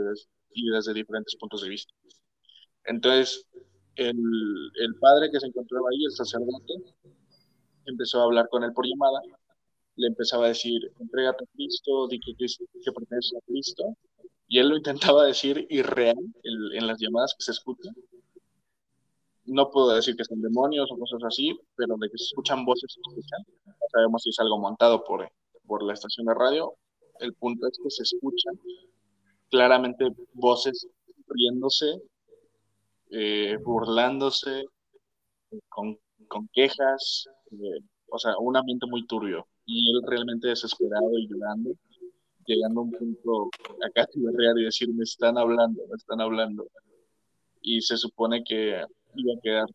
y desde diferentes puntos de vista. Entonces, el, el, padre que se encontraba ahí, el sacerdote, empezó a hablar con él por llamada, le empezaba a decir, entrégate a Cristo, di que, que pertenece a Cristo, y él lo intentaba decir irreal en, las llamadas que se escuchan. No puedo decir que son demonios o cosas así, pero de que se escuchan voces, se escuchan. No sabemos si es algo montado por, por la estación de radio el punto es que se escuchan claramente voces riéndose, eh, burlándose, con, quejas, eh, o sea, un ambiente muy turbio. Y él realmente desesperado y llorando, llegando a un punto acá berrear y decir, me están hablando, me están hablando. Y se supone que iba a quedar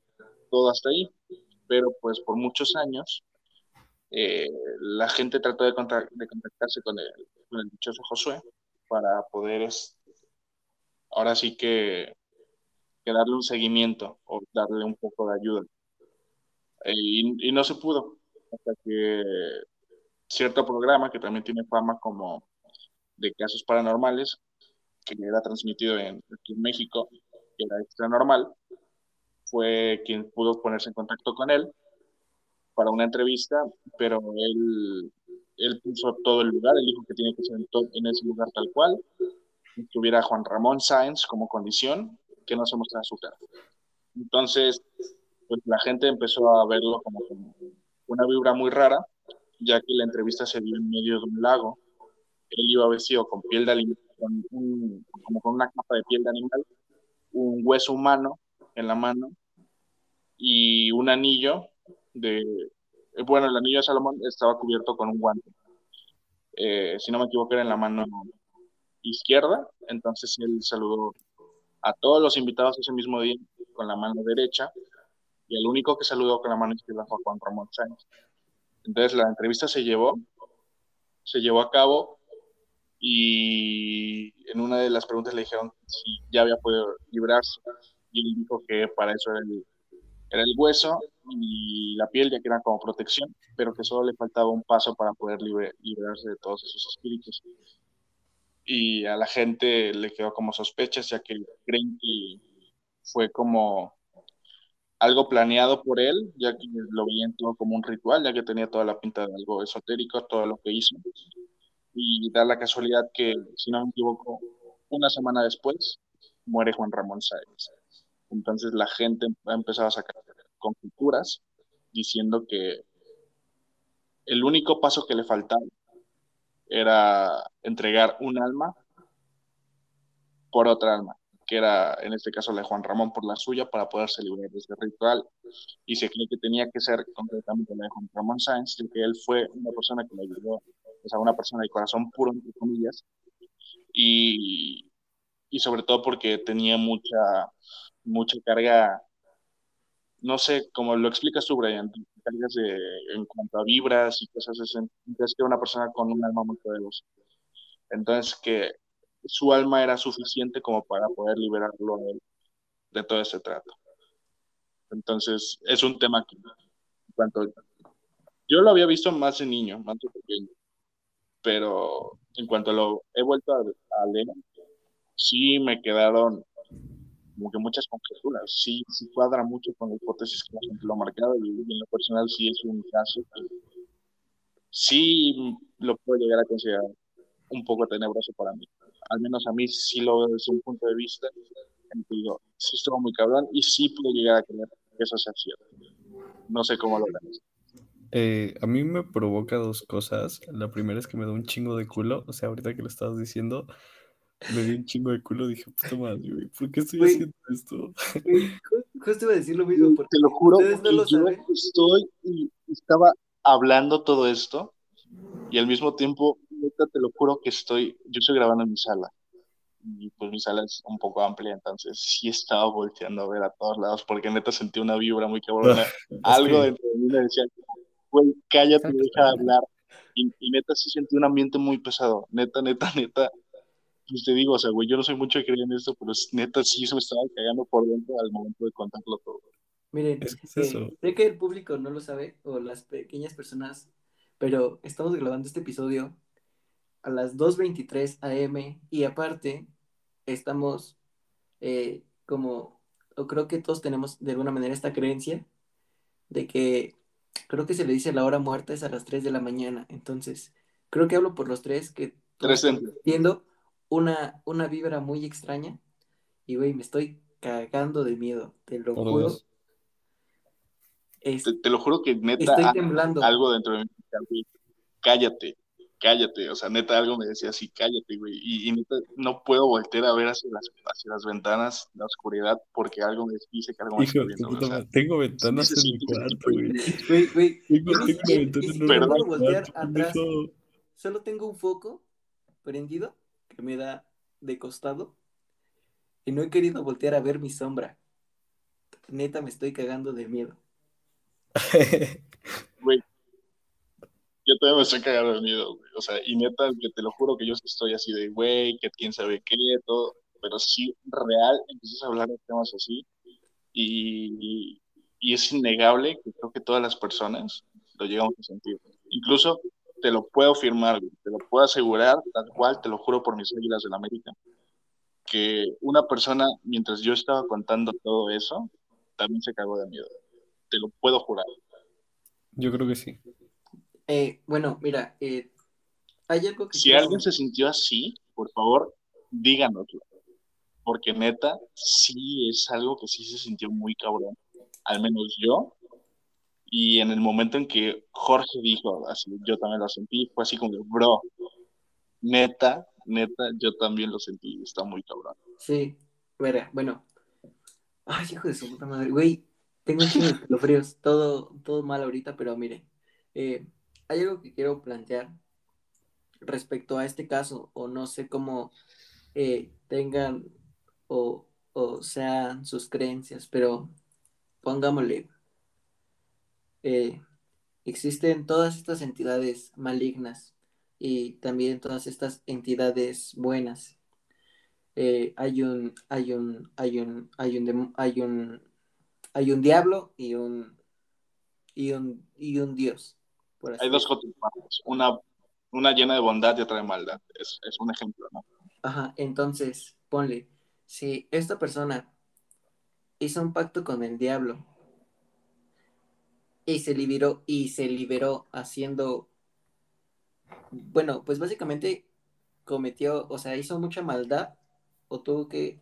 todo hasta ahí, pero pues por muchos años eh, la gente trató de, de contactarse con el, con el dichoso Josué para poder ahora sí que, darle un seguimiento o darle un poco de ayuda. Eh, y, no se pudo, hasta que cierto programa que también tiene fama como de casos paranormales, que era transmitido en, en México, que era extra normal, fue quien pudo ponerse en contacto con él para una entrevista, pero él, él puso todo el lugar, él dijo que tiene que ser en, ese lugar tal cual, tuviera Juan Ramón Sáenz como condición, que no se mostrara su cara. Entonces, pues la gente empezó a verlo como, una vibra muy rara, ya que la entrevista se dio en medio de un lago. Él iba vestido con piel de animal, con como con una capa de piel de animal, un hueso humano en la mano y un anillo de, bueno, el anillo de Salomón estaba cubierto con un guante. Eh, si no me equivoco, era en la mano izquierda, entonces él saludó a todos los invitados ese mismo día con la mano derecha y el único que saludó con la mano izquierda fue Juan Ramón Sáenz. Entonces la entrevista se llevó, se llevó a cabo y en una de las preguntas le dijeron si ya había podido librarse y él dijo que para eso era el, era el hueso y la piel ya que eran como protección, pero que solo le faltaba un paso para poder liberarse de todos esos espíritus. Y a la gente le quedó como sospechas, ya que creen que fue como algo planeado por él, ya que lo veían todo como un ritual, ya que tenía toda la pinta de algo esotérico, todo lo que hizo. Y da la casualidad que, si no me equivoco, una semana después muere Juan Ramón Sáenz Entonces la gente ha empezado a sacar conjeturas diciendo que el único paso que le faltaba era entregar un alma por otra alma, que era en este caso la de Juan Ramón por la suya para poderse librar de ese ritual. Y se cree que tenía que ser concretamente la de Juan Ramón Sáenz, que él fue una persona que le ayudó, o sea, una persona de corazón puro, entre comillas, y, y sobre todo porque tenía mucha, mucha carga no sé, como lo explicas tú, Brian, cargas de, en cuanto a vibras y cosas así, entonces que una persona con un alma muy poderosa. Entonces que su alma era suficiente como para poder liberarlo de todo ese trato. Entonces es un tema que, en cuanto, yo lo había visto más de niño, más de pequeño, pero en cuanto lo he vuelto a, a leer, sí me quedaron como que muchas conjeturas. Sí, sí cuadra mucho con la hipótesis que lo ha marcado y en lo personal sí es un caso que sí lo puedo llegar a considerar un poco tenebroso para mí. Al menos a mí sí lo veo desde un punto de vista en que digo, sí estuvo muy cabrón y sí puedo llegar a creer que eso sea cierto. No sé cómo lo ves. Eh, a mí me provoca dos cosas. La primera es que me da un chingo de culo. O sea, ahorita que lo estabas diciendo, me di un chingo de culo, dije, puta madre, güey, ¿por qué estoy haciendo esto? justo iba a decir lo mismo, porque te lo juro, ustedes no lo yo saben. estoy y estaba hablando todo esto y al mismo tiempo, neta, te lo juro que estoy, yo estoy grabando en mi sala y pues mi sala es un poco amplia, entonces sí estaba volteando a ver a todos lados porque neta sentí una vibra muy cabrona, algo que- dentro de mí me decía, güey, cállate, deja de hablar y, y neta sí sentí un ambiente muy pesado, neta, neta, neta, pues te digo, o sea, güey, yo no soy mucho de creer en esto, pero neta sí se me estaba cagando por dentro al momento de contarlo todo. Miren, Es que es eh, eso. sé que el público no lo sabe, o las pequeñas personas, pero estamos grabando este episodio a las 2.23 am y aparte estamos eh, como, o creo que todos tenemos de alguna manera esta creencia de que creo que se le dice la hora muerta es a las 3 de la mañana, entonces creo que hablo por los tres que sintiendo una, una vibra muy extraña. Y güey, me estoy cagando de miedo, te lo Por juro. Es- Te, te lo juro que neta estoy a- temblando. algo dentro de mí, cállate, cállate, o sea, neta algo me decía así, cállate, güey, y, y neta no puedo voltear a ver hacia las, hacia las ventanas, la oscuridad, porque algo me dice que algo me Hijo está viendo, puta o sea, tengo ventanas en mi cuarto, güey. Güey, güey, Tengo, tengo una ventana en mi voltear cuarto, atrás. Solo tengo un foco prendido que me da de costado y no he querido voltear a ver mi sombra. Neta, me estoy cagando de miedo. yo todavía me estoy cagando de miedo, güey, o sea, y neta, que te lo juro que yo estoy así de, güey, que quién sabe qué, todo, pero sí, real, empiezas a hablar de temas así, y, y es innegable que creo que todas las personas lo llegamos a sentir. Incluso te lo puedo firmar, güey, te lo puedo asegurar, tal cual, te lo juro por mis águilas del América, que una persona, mientras yo estaba contando todo eso, también se cagó de miedo. Te lo puedo jurar. Yo creo que sí. Eh, bueno, mira, eh, hay algo que Si quiero- alguien se sintió así, por favor, díganoslo. Porque neta, sí es algo que sí se sintió muy cabrón. Al menos yo. Y en el momento en que Jorge dijo, así, yo también lo sentí, fue así como, bro, neta, neta, yo también lo sentí, está muy cabrón. Sí, verá, bueno. Ay, hijo de su puta madre, güey. Tengo un chingo de escalofríos, todo, todo mal ahorita, pero mire, eh, hay algo que quiero plantear respecto a este caso, o no sé cómo eh, tengan o, o sean sus creencias, pero pongámosle, eh, existen todas estas entidades malignas y también todas estas entidades buenas. Eh, hay un hay un hay un hay un hay un hay un diablo y un y un y un dios por así Hay dos contrapartes, una, una llena de bondad y otra de maldad. Es, es un ejemplo, ¿no? Ajá, entonces ponle si esta persona hizo un pacto con el diablo y se liberó y se liberó haciendo bueno pues básicamente cometió o sea hizo mucha maldad o tuvo que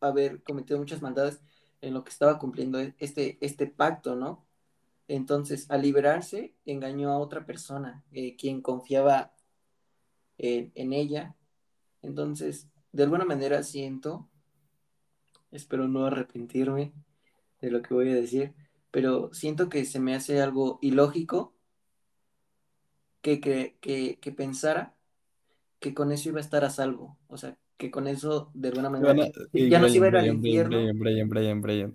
haber cometido muchas maldades en lo que estaba cumpliendo este, este pacto, ¿no? Entonces, al liberarse, engañó a otra persona, eh, quien confiaba en, en ella. Entonces, de alguna manera siento, espero no arrepentirme de lo que voy a decir, pero siento que se me hace algo ilógico que, que, que, que pensara que con eso iba a estar a salvo. O sea, que con eso, de alguna manera, ya no se iba a ir al infierno. Brian, Brian, Brian, Brian.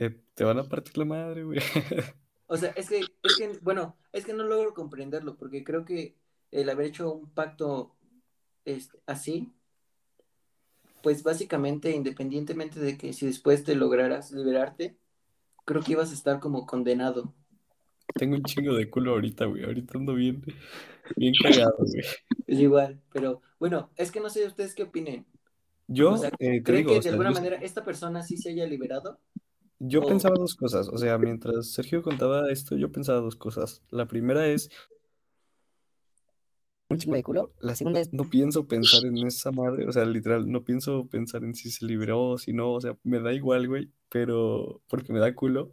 Eh, te van a partir la madre, güey. O sea, es que, es que, bueno, es que no logro comprenderlo, porque creo que el haber hecho un pacto este, así, pues básicamente, independientemente de que si después te lograras liberarte, creo que ibas a estar como condenado. Tengo un chingo de culo ahorita, güey. Ahorita ando bien, bien cagado, güey. Es igual, pero bueno, es que no sé ustedes qué opinen. Yo, O sea, eh, te ¿Creen digo, que o de alguna yo- manera esta persona sí se haya liberado? Yo O- pensaba dos cosas, o sea, mientras Sergio contaba esto, yo pensaba dos cosas. La primera es, un chingo de culo. La segunda es, no pienso pensar en esa madre, o sea, literal, no pienso pensar en si se liberó o si no, o sea, me da igual, güey, pero porque me da culo.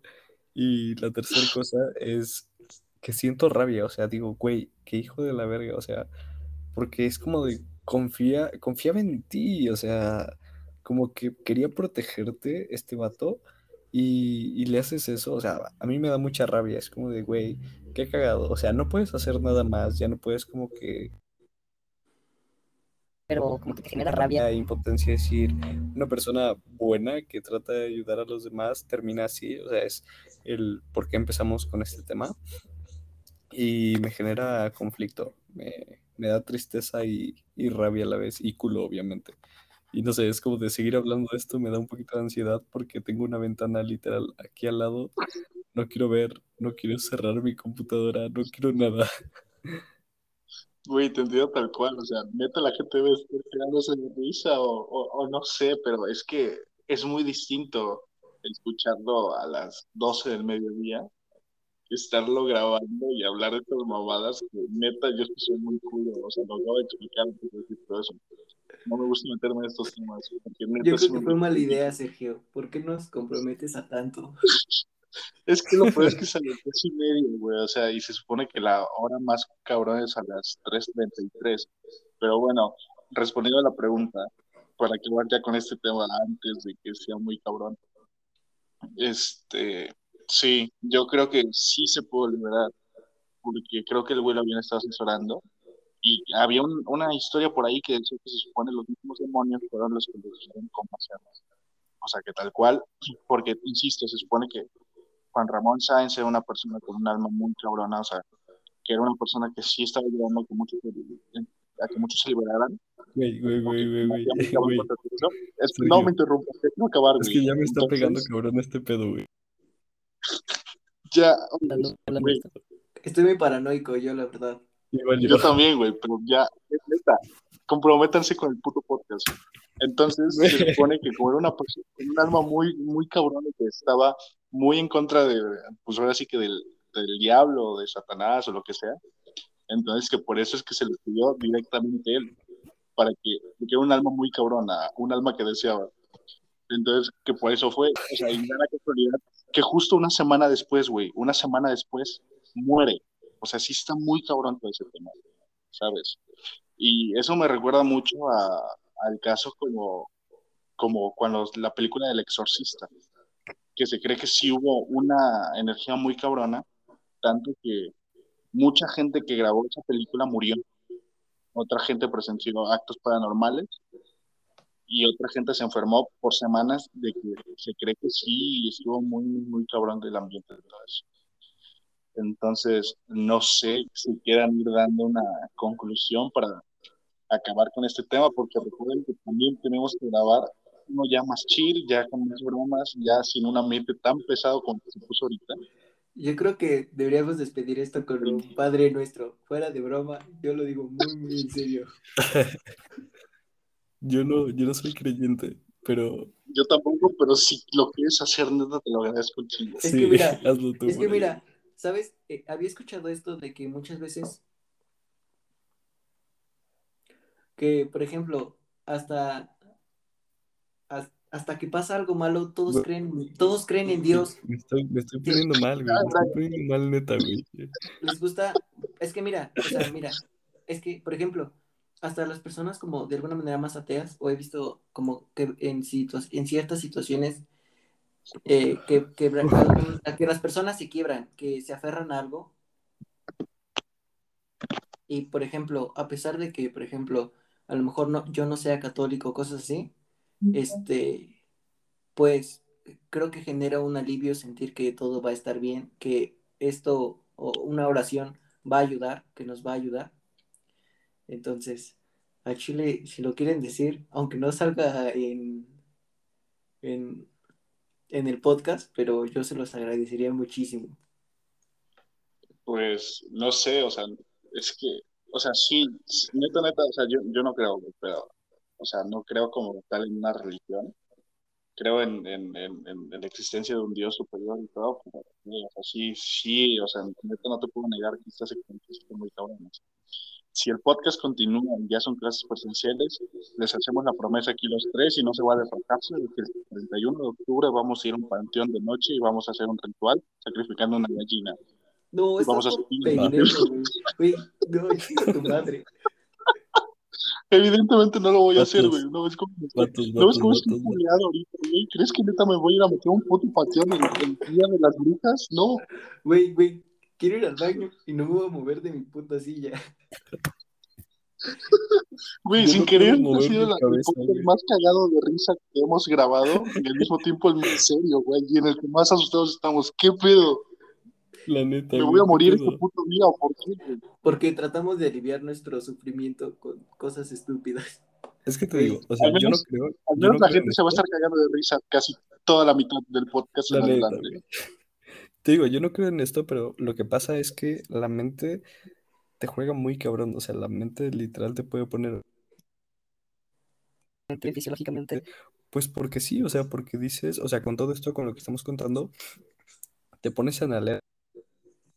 Y la tercera cosa es que siento rabia, o sea, digo, güey, qué hijo de la verga, o sea, porque es como de, confía, confiaba en ti, o sea, como que quería protegerte este vato y, y le haces eso, o sea, a mí me da mucha rabia, es como de, güey, qué cagado, o sea, no puedes hacer nada más, ya no puedes como que... Pero como que te genera rabia impotencia decir, una persona buena que trata de ayudar a los demás termina así, o sea, es el por qué empezamos con este tema y me genera conflicto, me, me da tristeza y, y rabia a la vez, y culo obviamente. Y no sé, es como de seguir hablando de esto me da un poquito de ansiedad porque tengo una ventana literal aquí al lado, no quiero ver, no quiero cerrar mi computadora, no quiero nada. Güey, te entiendo tal cual, o sea, neta la gente estar quedándose de risa o, o, o no sé, pero es que es muy distinto escucharlo a las 12 del mediodía estarlo grabando y hablar de estas mamadas que neta yo soy muy culo, o sea, lo acabo de explicar todo eso. No me gusta meterme en estos temas, Yo creo que fue mala idea, Sergio. ¿Por qué nos comprometes a tanto? Es que lo peor es que salió a tres y medio, güey, o sea, y se supone que la hora más cabrón es a las 3.33. Pero bueno, respondiendo a la pregunta, para acabar ya con este tema antes de que sea muy cabrón, este, sí, yo creo que sí se pudo liberar, porque creo que el güey lo había estado asesorando, y había un- una historia por ahí que decía que se supone los mismos demonios fueron los que lo dijeron cómo hacerlo. O sea, que tal cual, porque, insisto, se supone que Juan Ramón Sáenz era una persona con un alma muy cabrona, o sea, que era una persona que sí estaba ayudando a que muchos, se- a que muchos se liberaran. Güey, güey, güey, güey, no me interrumpas, no acabar, Es que ya me está Entonces, pegando cabrón este pedo, güey. Ya. Estoy muy paranoico, yo, la verdad. Igual yo. yo también, güey, pero ya, neta, comprométanse con el puto podcast. Entonces, se supone que como era una persona con un alma muy, muy cabrona que estaba muy en contra de, pues ahora sí que del, del diablo, o de Satanás o lo que sea, entonces que por eso es que se le pidió directamente él, para que, porque era un alma muy cabrona, un alma que deseaba. Entonces, que por eso fue, o sea, y la casualidad que justo una semana después, güey, una semana después, muere. O sea, sí está muy cabrón todo ese tema, ¿sabes? Y eso me recuerda mucho a, al caso como, como cuando la película del exorcista, que se cree que sí hubo una energía muy cabrona, tanto que mucha gente que grabó esa película murió. Otra gente presenció actos paranormales y otra gente se enfermó por semanas de que se cree que sí estuvo muy, muy cabrón del ambiente de todo eso. Entonces, no sé si quieran ir dando una conclusión para acabar con este tema, porque recuerden que también tenemos que grabar uno ya más chill, ya con más bromas, ya sin un ambiente tan pesado como se puso ahorita. Yo creo que deberíamos despedir esto con un Padre Nuestro. Fuera de broma, yo lo digo muy, muy en serio. Yo no, yo no soy creyente, pero Yo tampoco, pero si lo quieres hacer, neta, te lo agradezco. Es sí, que mira, hazlo tú Es que mira, ¿sabes? Eh, había escuchado esto de que muchas veces que, por ejemplo, hasta hasta que pasa algo malo, todos creen, todos creen en Dios. Me estoy, me estoy poniendo mal, güey. Me estoy poniendo mal, neta, güey. Les gusta, es que mira, o sea, mira, es que, por ejemplo, hasta las personas como de alguna manera más ateas, o he visto como que en, situa- en ciertas situaciones eh, que, que las personas se quiebran, que se aferran a algo. Y, por ejemplo, a pesar de que, por ejemplo, a lo mejor no, yo no sea católico, cosas así, este, pues creo que genera un alivio sentir que todo va a estar bien, que esto o una oración va a ayudar, que nos va a ayudar. Entonces, a Chile, si lo quieren decir, aunque no salga en, en, en el podcast, pero yo se los agradecería muchísimo. Pues no sé, o sea, es que, o sea, sí, neta, neta, o sea, yo, yo no creo, pero, o sea, no creo como tal en una religión. Creo en, en, en, en- la existencia de un Dios superior y todo, pero, o sea, sí, sí, o sea, neta, no te puedo negar que estás en muy cabrón. Si el podcast continúa y ya son clases presenciales, les hacemos la promesa aquí los tres y no se va a defraudarse de que el 31 de octubre vamos a ir a un panteón de noche y vamos a hacer un ritual sacrificando una gallina. No, Y vamos a güey. No, tu madre. Evidentemente no lo voy a hacer, güey. No ves cómo Vatos, no ves estoy ahorita, güey. ¿Crees que neta me voy a ir a meter a un puto panteón el, el día de las brujas? No. Güey, güey, quiero ir al baño y no me voy a mover de mi puta silla. Güey, Yo sin no querer, ha sido la, el cabeza, podcast güey. más cagado de risa que hemos grabado y al mismo tiempo el más serio, güey. Y en el que más asustados estamos. ¿Qué pedo? La neta, ¿Me voy a morir este puto día o por qué, güey? Porque tratamos de aliviar nuestro sufrimiento con cosas estúpidas. Es que te digo, o sea, yo no creo, Al menos no la creo gente se va a estar cagando de risa casi toda la mitad del podcast en neta, adelante. güey. Te digo, yo no creo en esto, pero lo que pasa es que la mente te juega muy cabrón. O sea, la mente literal te puede poner. Fisiológicamente. Pues porque sí, o sea, porque dices, o sea, con todo esto, con lo que estamos contando, te pones en alerta,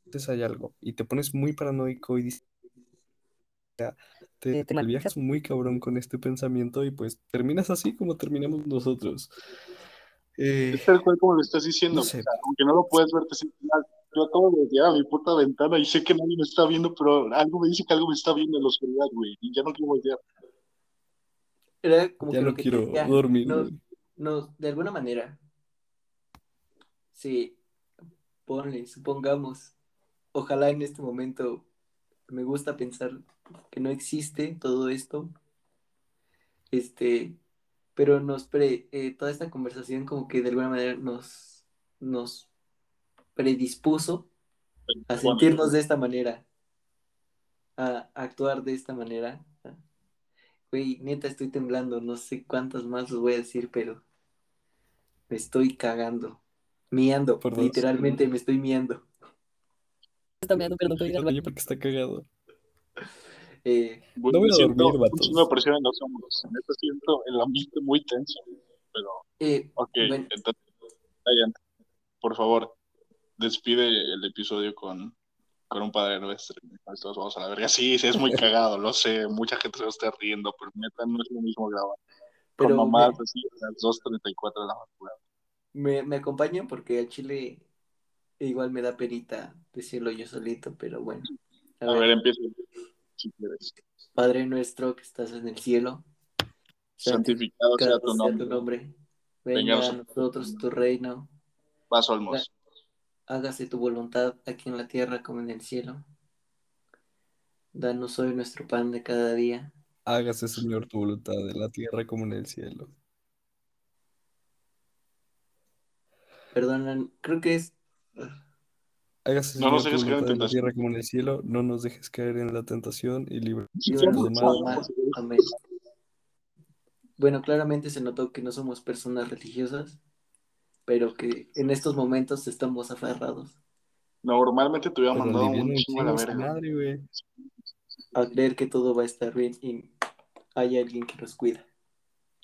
dices hay algo, y te pones muy paranoico y dices, o sea, te, te viajas muy cabrón con este pensamiento y pues terminas así como terminamos nosotros. Eh, Es tal cual como lo estás diciendo. no o sé. sea, aunque no lo puedes ver, te sientes mal. Yo acabo de llegar a mi puta ventana y sé que nadie me está viendo, pero algo me dice que algo me está viendo en la oscuridad, güey. Y ya no quiero voltear. Era como ya que no lo que quiero decía, dormir. nos- nos- de alguna manera, sí, ponle, supongamos, ojalá en este momento, me gusta pensar que no existe todo esto, este, pero nos pre, eh, toda esta conversación como que de alguna manera nos, nos predispuso a sentirnos de esta manera, a actuar de esta manera. Güey, neta, estoy temblando, no sé cuántas más os voy a decir, pero me estoy cagando, miando, Por dos. literalmente me estoy miando. Está ir al baño porque está cagado. Eh, No voy a siento dormir, Un vatos. presión en los hombros. Neta siento el ambiente muy tenso. Pero, eh, ok, Bueno. entonces, Ryan, por favor, despide el episodio con, con un padre nuestro. Todos vamos a la verga. Sí, sí, es muy cagado, lo sé. Mucha gente se va a estar riendo, pero neta no es lo mismo grabar. Con pero mamás me, así a las 2.34 de la madrugada. me, me acompañan porque al chile igual me da perita decirlo yo solito, pero bueno. A A ver, ver, quieres. Padre nuestro que estás en el cielo, Santificado sea tu sea tu nombre. Venga Venga a nosotros tu reino. Vaso almozo. Hágase tu voluntad aquí en la tierra como en el cielo. Danos hoy nuestro pan de cada día. Hágase, Señor, tu voluntad en la tierra como en el cielo. Perdonan, creo que es. Hágase, No nos dejes caer en tentación. tierra como en el cielo. No nos dejes caer en la tentación y Sí. Amén. Bueno, claramente se notó que no somos personas religiosas, pero que en estos momentos estamos aferrados Normalmente te hubiera mandado un chingo a la verga. madre, güey. a creer que todo va a estar bien y hay alguien que nos cuida.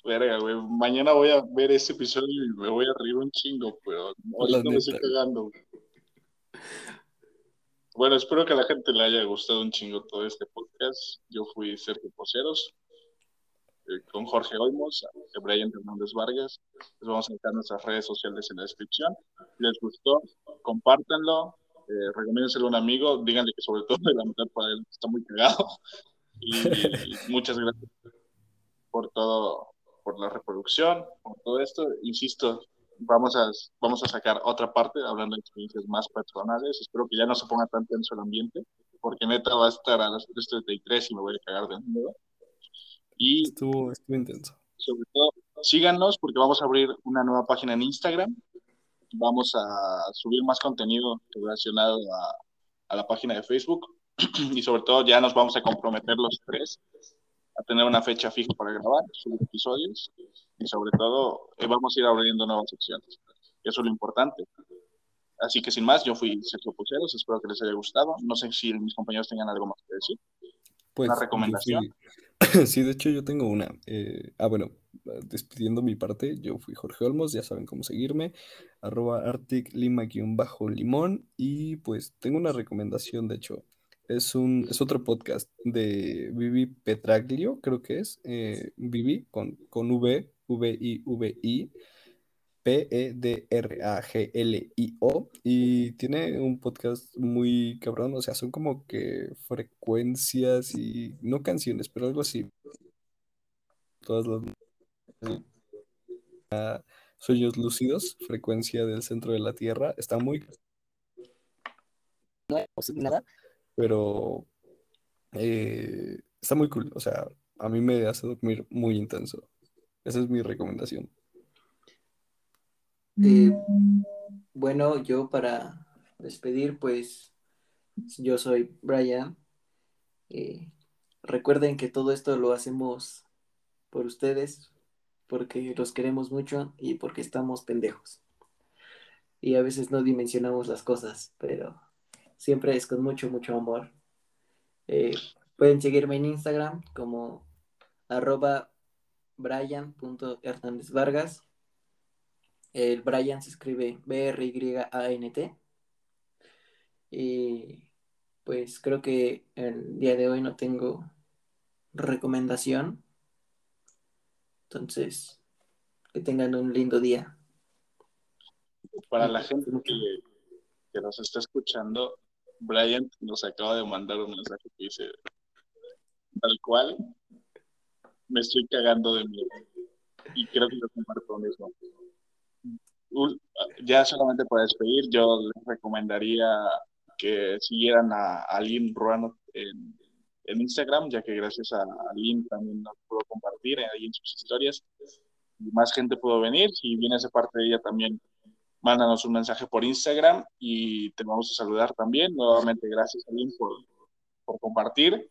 Verga, güey. Mañana voy a ver ese episodio y me voy a reír un chingo, pero ahorita me estoy cagando. güey. Bueno, espero que a la gente le haya gustado un chingo todo este podcast. Yo fui Sergio Poceros. eh, con Jorge Olmos, Brian Hernández Vargas. Les vamos a dejar nuestras redes sociales en la descripción. Si les gustó, compártanlo, eh, recomiéndenselo a un amigo, díganle que sobre todo de la mitad para él está muy cagado. Y, muchas gracias por todo, por la reproducción, por todo esto. Insisto, vamos a, vamos a sacar otra parte hablando de experiencias más personales. Espero que ya no se ponga tan tenso el ambiente, porque neta va a estar a las 3.33 y me voy a cagar de nuevo. Y estuvo, estuvo intenso. Sobre todo, síganos porque vamos a abrir una nueva página en Instagram. Vamos a subir más contenido relacionado a, a la página de Facebook y sobre todo ya nos vamos a comprometer los tres a tener una fecha fija para grabar sus episodios y sobre todo eh, vamos a ir abriendo nuevas secciones. Eso es lo importante. Así que sin más, yo fui Sergio Puceros, espero que les haya gustado. No sé si mis compañeros tengan algo más que decir. Pues, una recomendación. Sí, de hecho yo tengo una. Eh, ah, bueno, despidiendo mi parte, yo fui Jorge Olmos, ya saben cómo seguirme, arroba artic lima-limón y pues tengo una recomendación, de hecho, es, un, es otro podcast de Vivi Petraglio, creo que es, eh, Vivi con, con V, V-I-V-I, P-E-D-R-A-G-L-I-O, y tiene un podcast muy cabrón, o sea, son como que frecuencias y no canciones, pero algo así. Todas las sueños lúcidos, frecuencia del centro de la Tierra, está muy no hay nada, pero eh, está muy cool, o sea, a mí me hace dormir muy intenso. Esa es mi recomendación. Eh, bueno, yo para despedir, pues yo soy Brian. Eh, recuerden que todo esto lo hacemos por ustedes, porque los queremos mucho y porque estamos pendejos. Y a veces no dimensionamos las cosas, pero siempre es con mucho, mucho amor. Eh, pueden seguirme en Instagram como arroba brian.hernández el Brian se escribe B-R-Y-A-N-T. Y pues creo que el día de hoy no tengo recomendación. Entonces, que tengan un lindo día. Para la gente que, que nos está escuchando, Brian nos acaba de mandar un mensaje que dice, tal cual, me estoy cagando de miedo. Y creo que lo comparto mismo ya solamente para despedir, yo les recomendaría que siguieran a, a Lynn Ruano en, en, Instagram, ya que gracias a, Lynn también nos pudo compartir ahí en sus historias. Y más gente pudo venir. Si vienes de parte de ella también, mándanos un mensaje por Instagram y te vamos a saludar también. Nuevamente, gracias a Lynn por, por compartir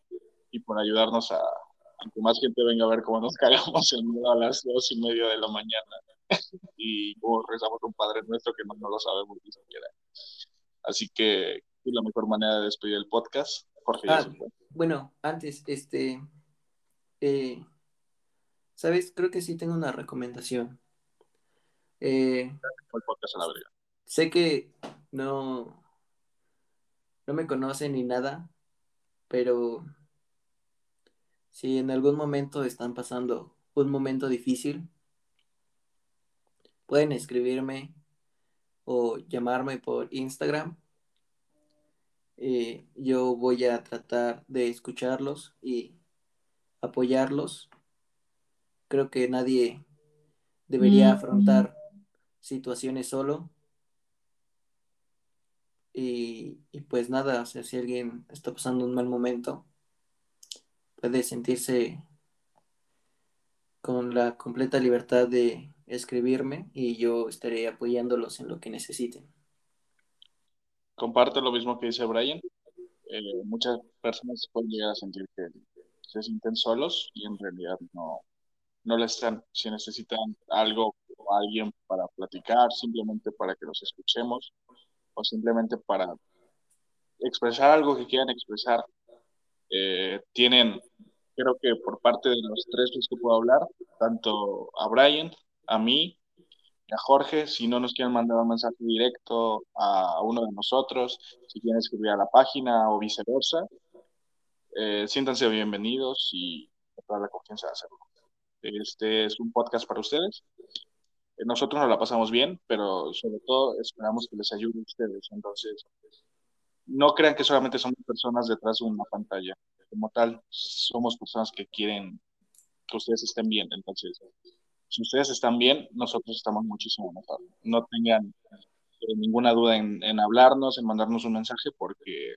y por ayudarnos a, a que más gente venga a ver cómo nos cagamos en a las dos y media de la mañana y como rezamos un Padre Nuestro que no, lo sabemos ni siquiera. Así que es la mejor manera de despedir el podcast. Jorge. Ah, bueno, antes, este, eh, ¿sabes? Creo que sí tengo una recomendación. Eh, sé que no, no me conocen ni nada, pero si en algún momento están pasando un momento difícil, pueden escribirme o llamarme por Instagram. Eh, yo voy a tratar de escucharlos y apoyarlos. Creo que nadie debería afrontar situaciones solo. Y, y, pues nada, si alguien está pasando un mal momento, puede sentirse con la completa libertad de escribirme y yo estaré apoyándolos en lo que necesiten. Comparto lo mismo que dice Brian. Eh, muchas personas pueden llegar a sentir que se sienten solos y en realidad no, no lo están. Si necesitan algo o alguien para platicar, simplemente para que los escuchemos o simplemente para expresar algo que quieran expresar, eh, tienen, creo que por parte de los tres los que puedo hablar, tanto a Brian a mí a Jorge, si no nos quieren mandar un mensaje directo a uno de nosotros, si quieren escribir a la página o viceversa, eh, siéntanse bienvenidos y toda la confianza de hacerlo. Este es un podcast para ustedes. Eh, Nosotros nos la pasamos bien, pero sobre todo esperamos que les ayude a ustedes. Entonces, no crean que solamente somos personas detrás de una pantalla. Como tal, somos personas que quieren que ustedes estén bien. Entonces, si ustedes están bien, nosotros estamos muchísimo mejor. No tengan eh, ninguna duda en, en hablarnos, en mandarnos un mensaje, porque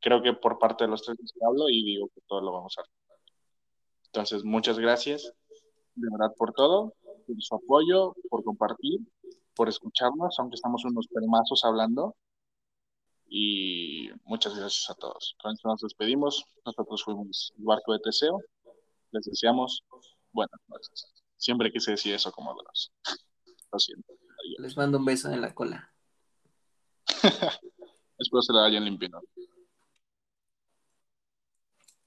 creo que por parte de los tres que hablo y digo que todo lo vamos a hacer. Entonces, muchas gracias de verdad por todo, por su apoyo, por compartir, por escucharnos, aunque estamos unos permazos hablando. Y muchas gracias a todos. Entonces nos despedimos. Nosotros fuimos el barco de Teseo. Les deseamos buenas noches. Siempre quise decir eso como dos. Lo siento. Adiós. Les mando un beso en la cola. Espero se la hayan limpiado.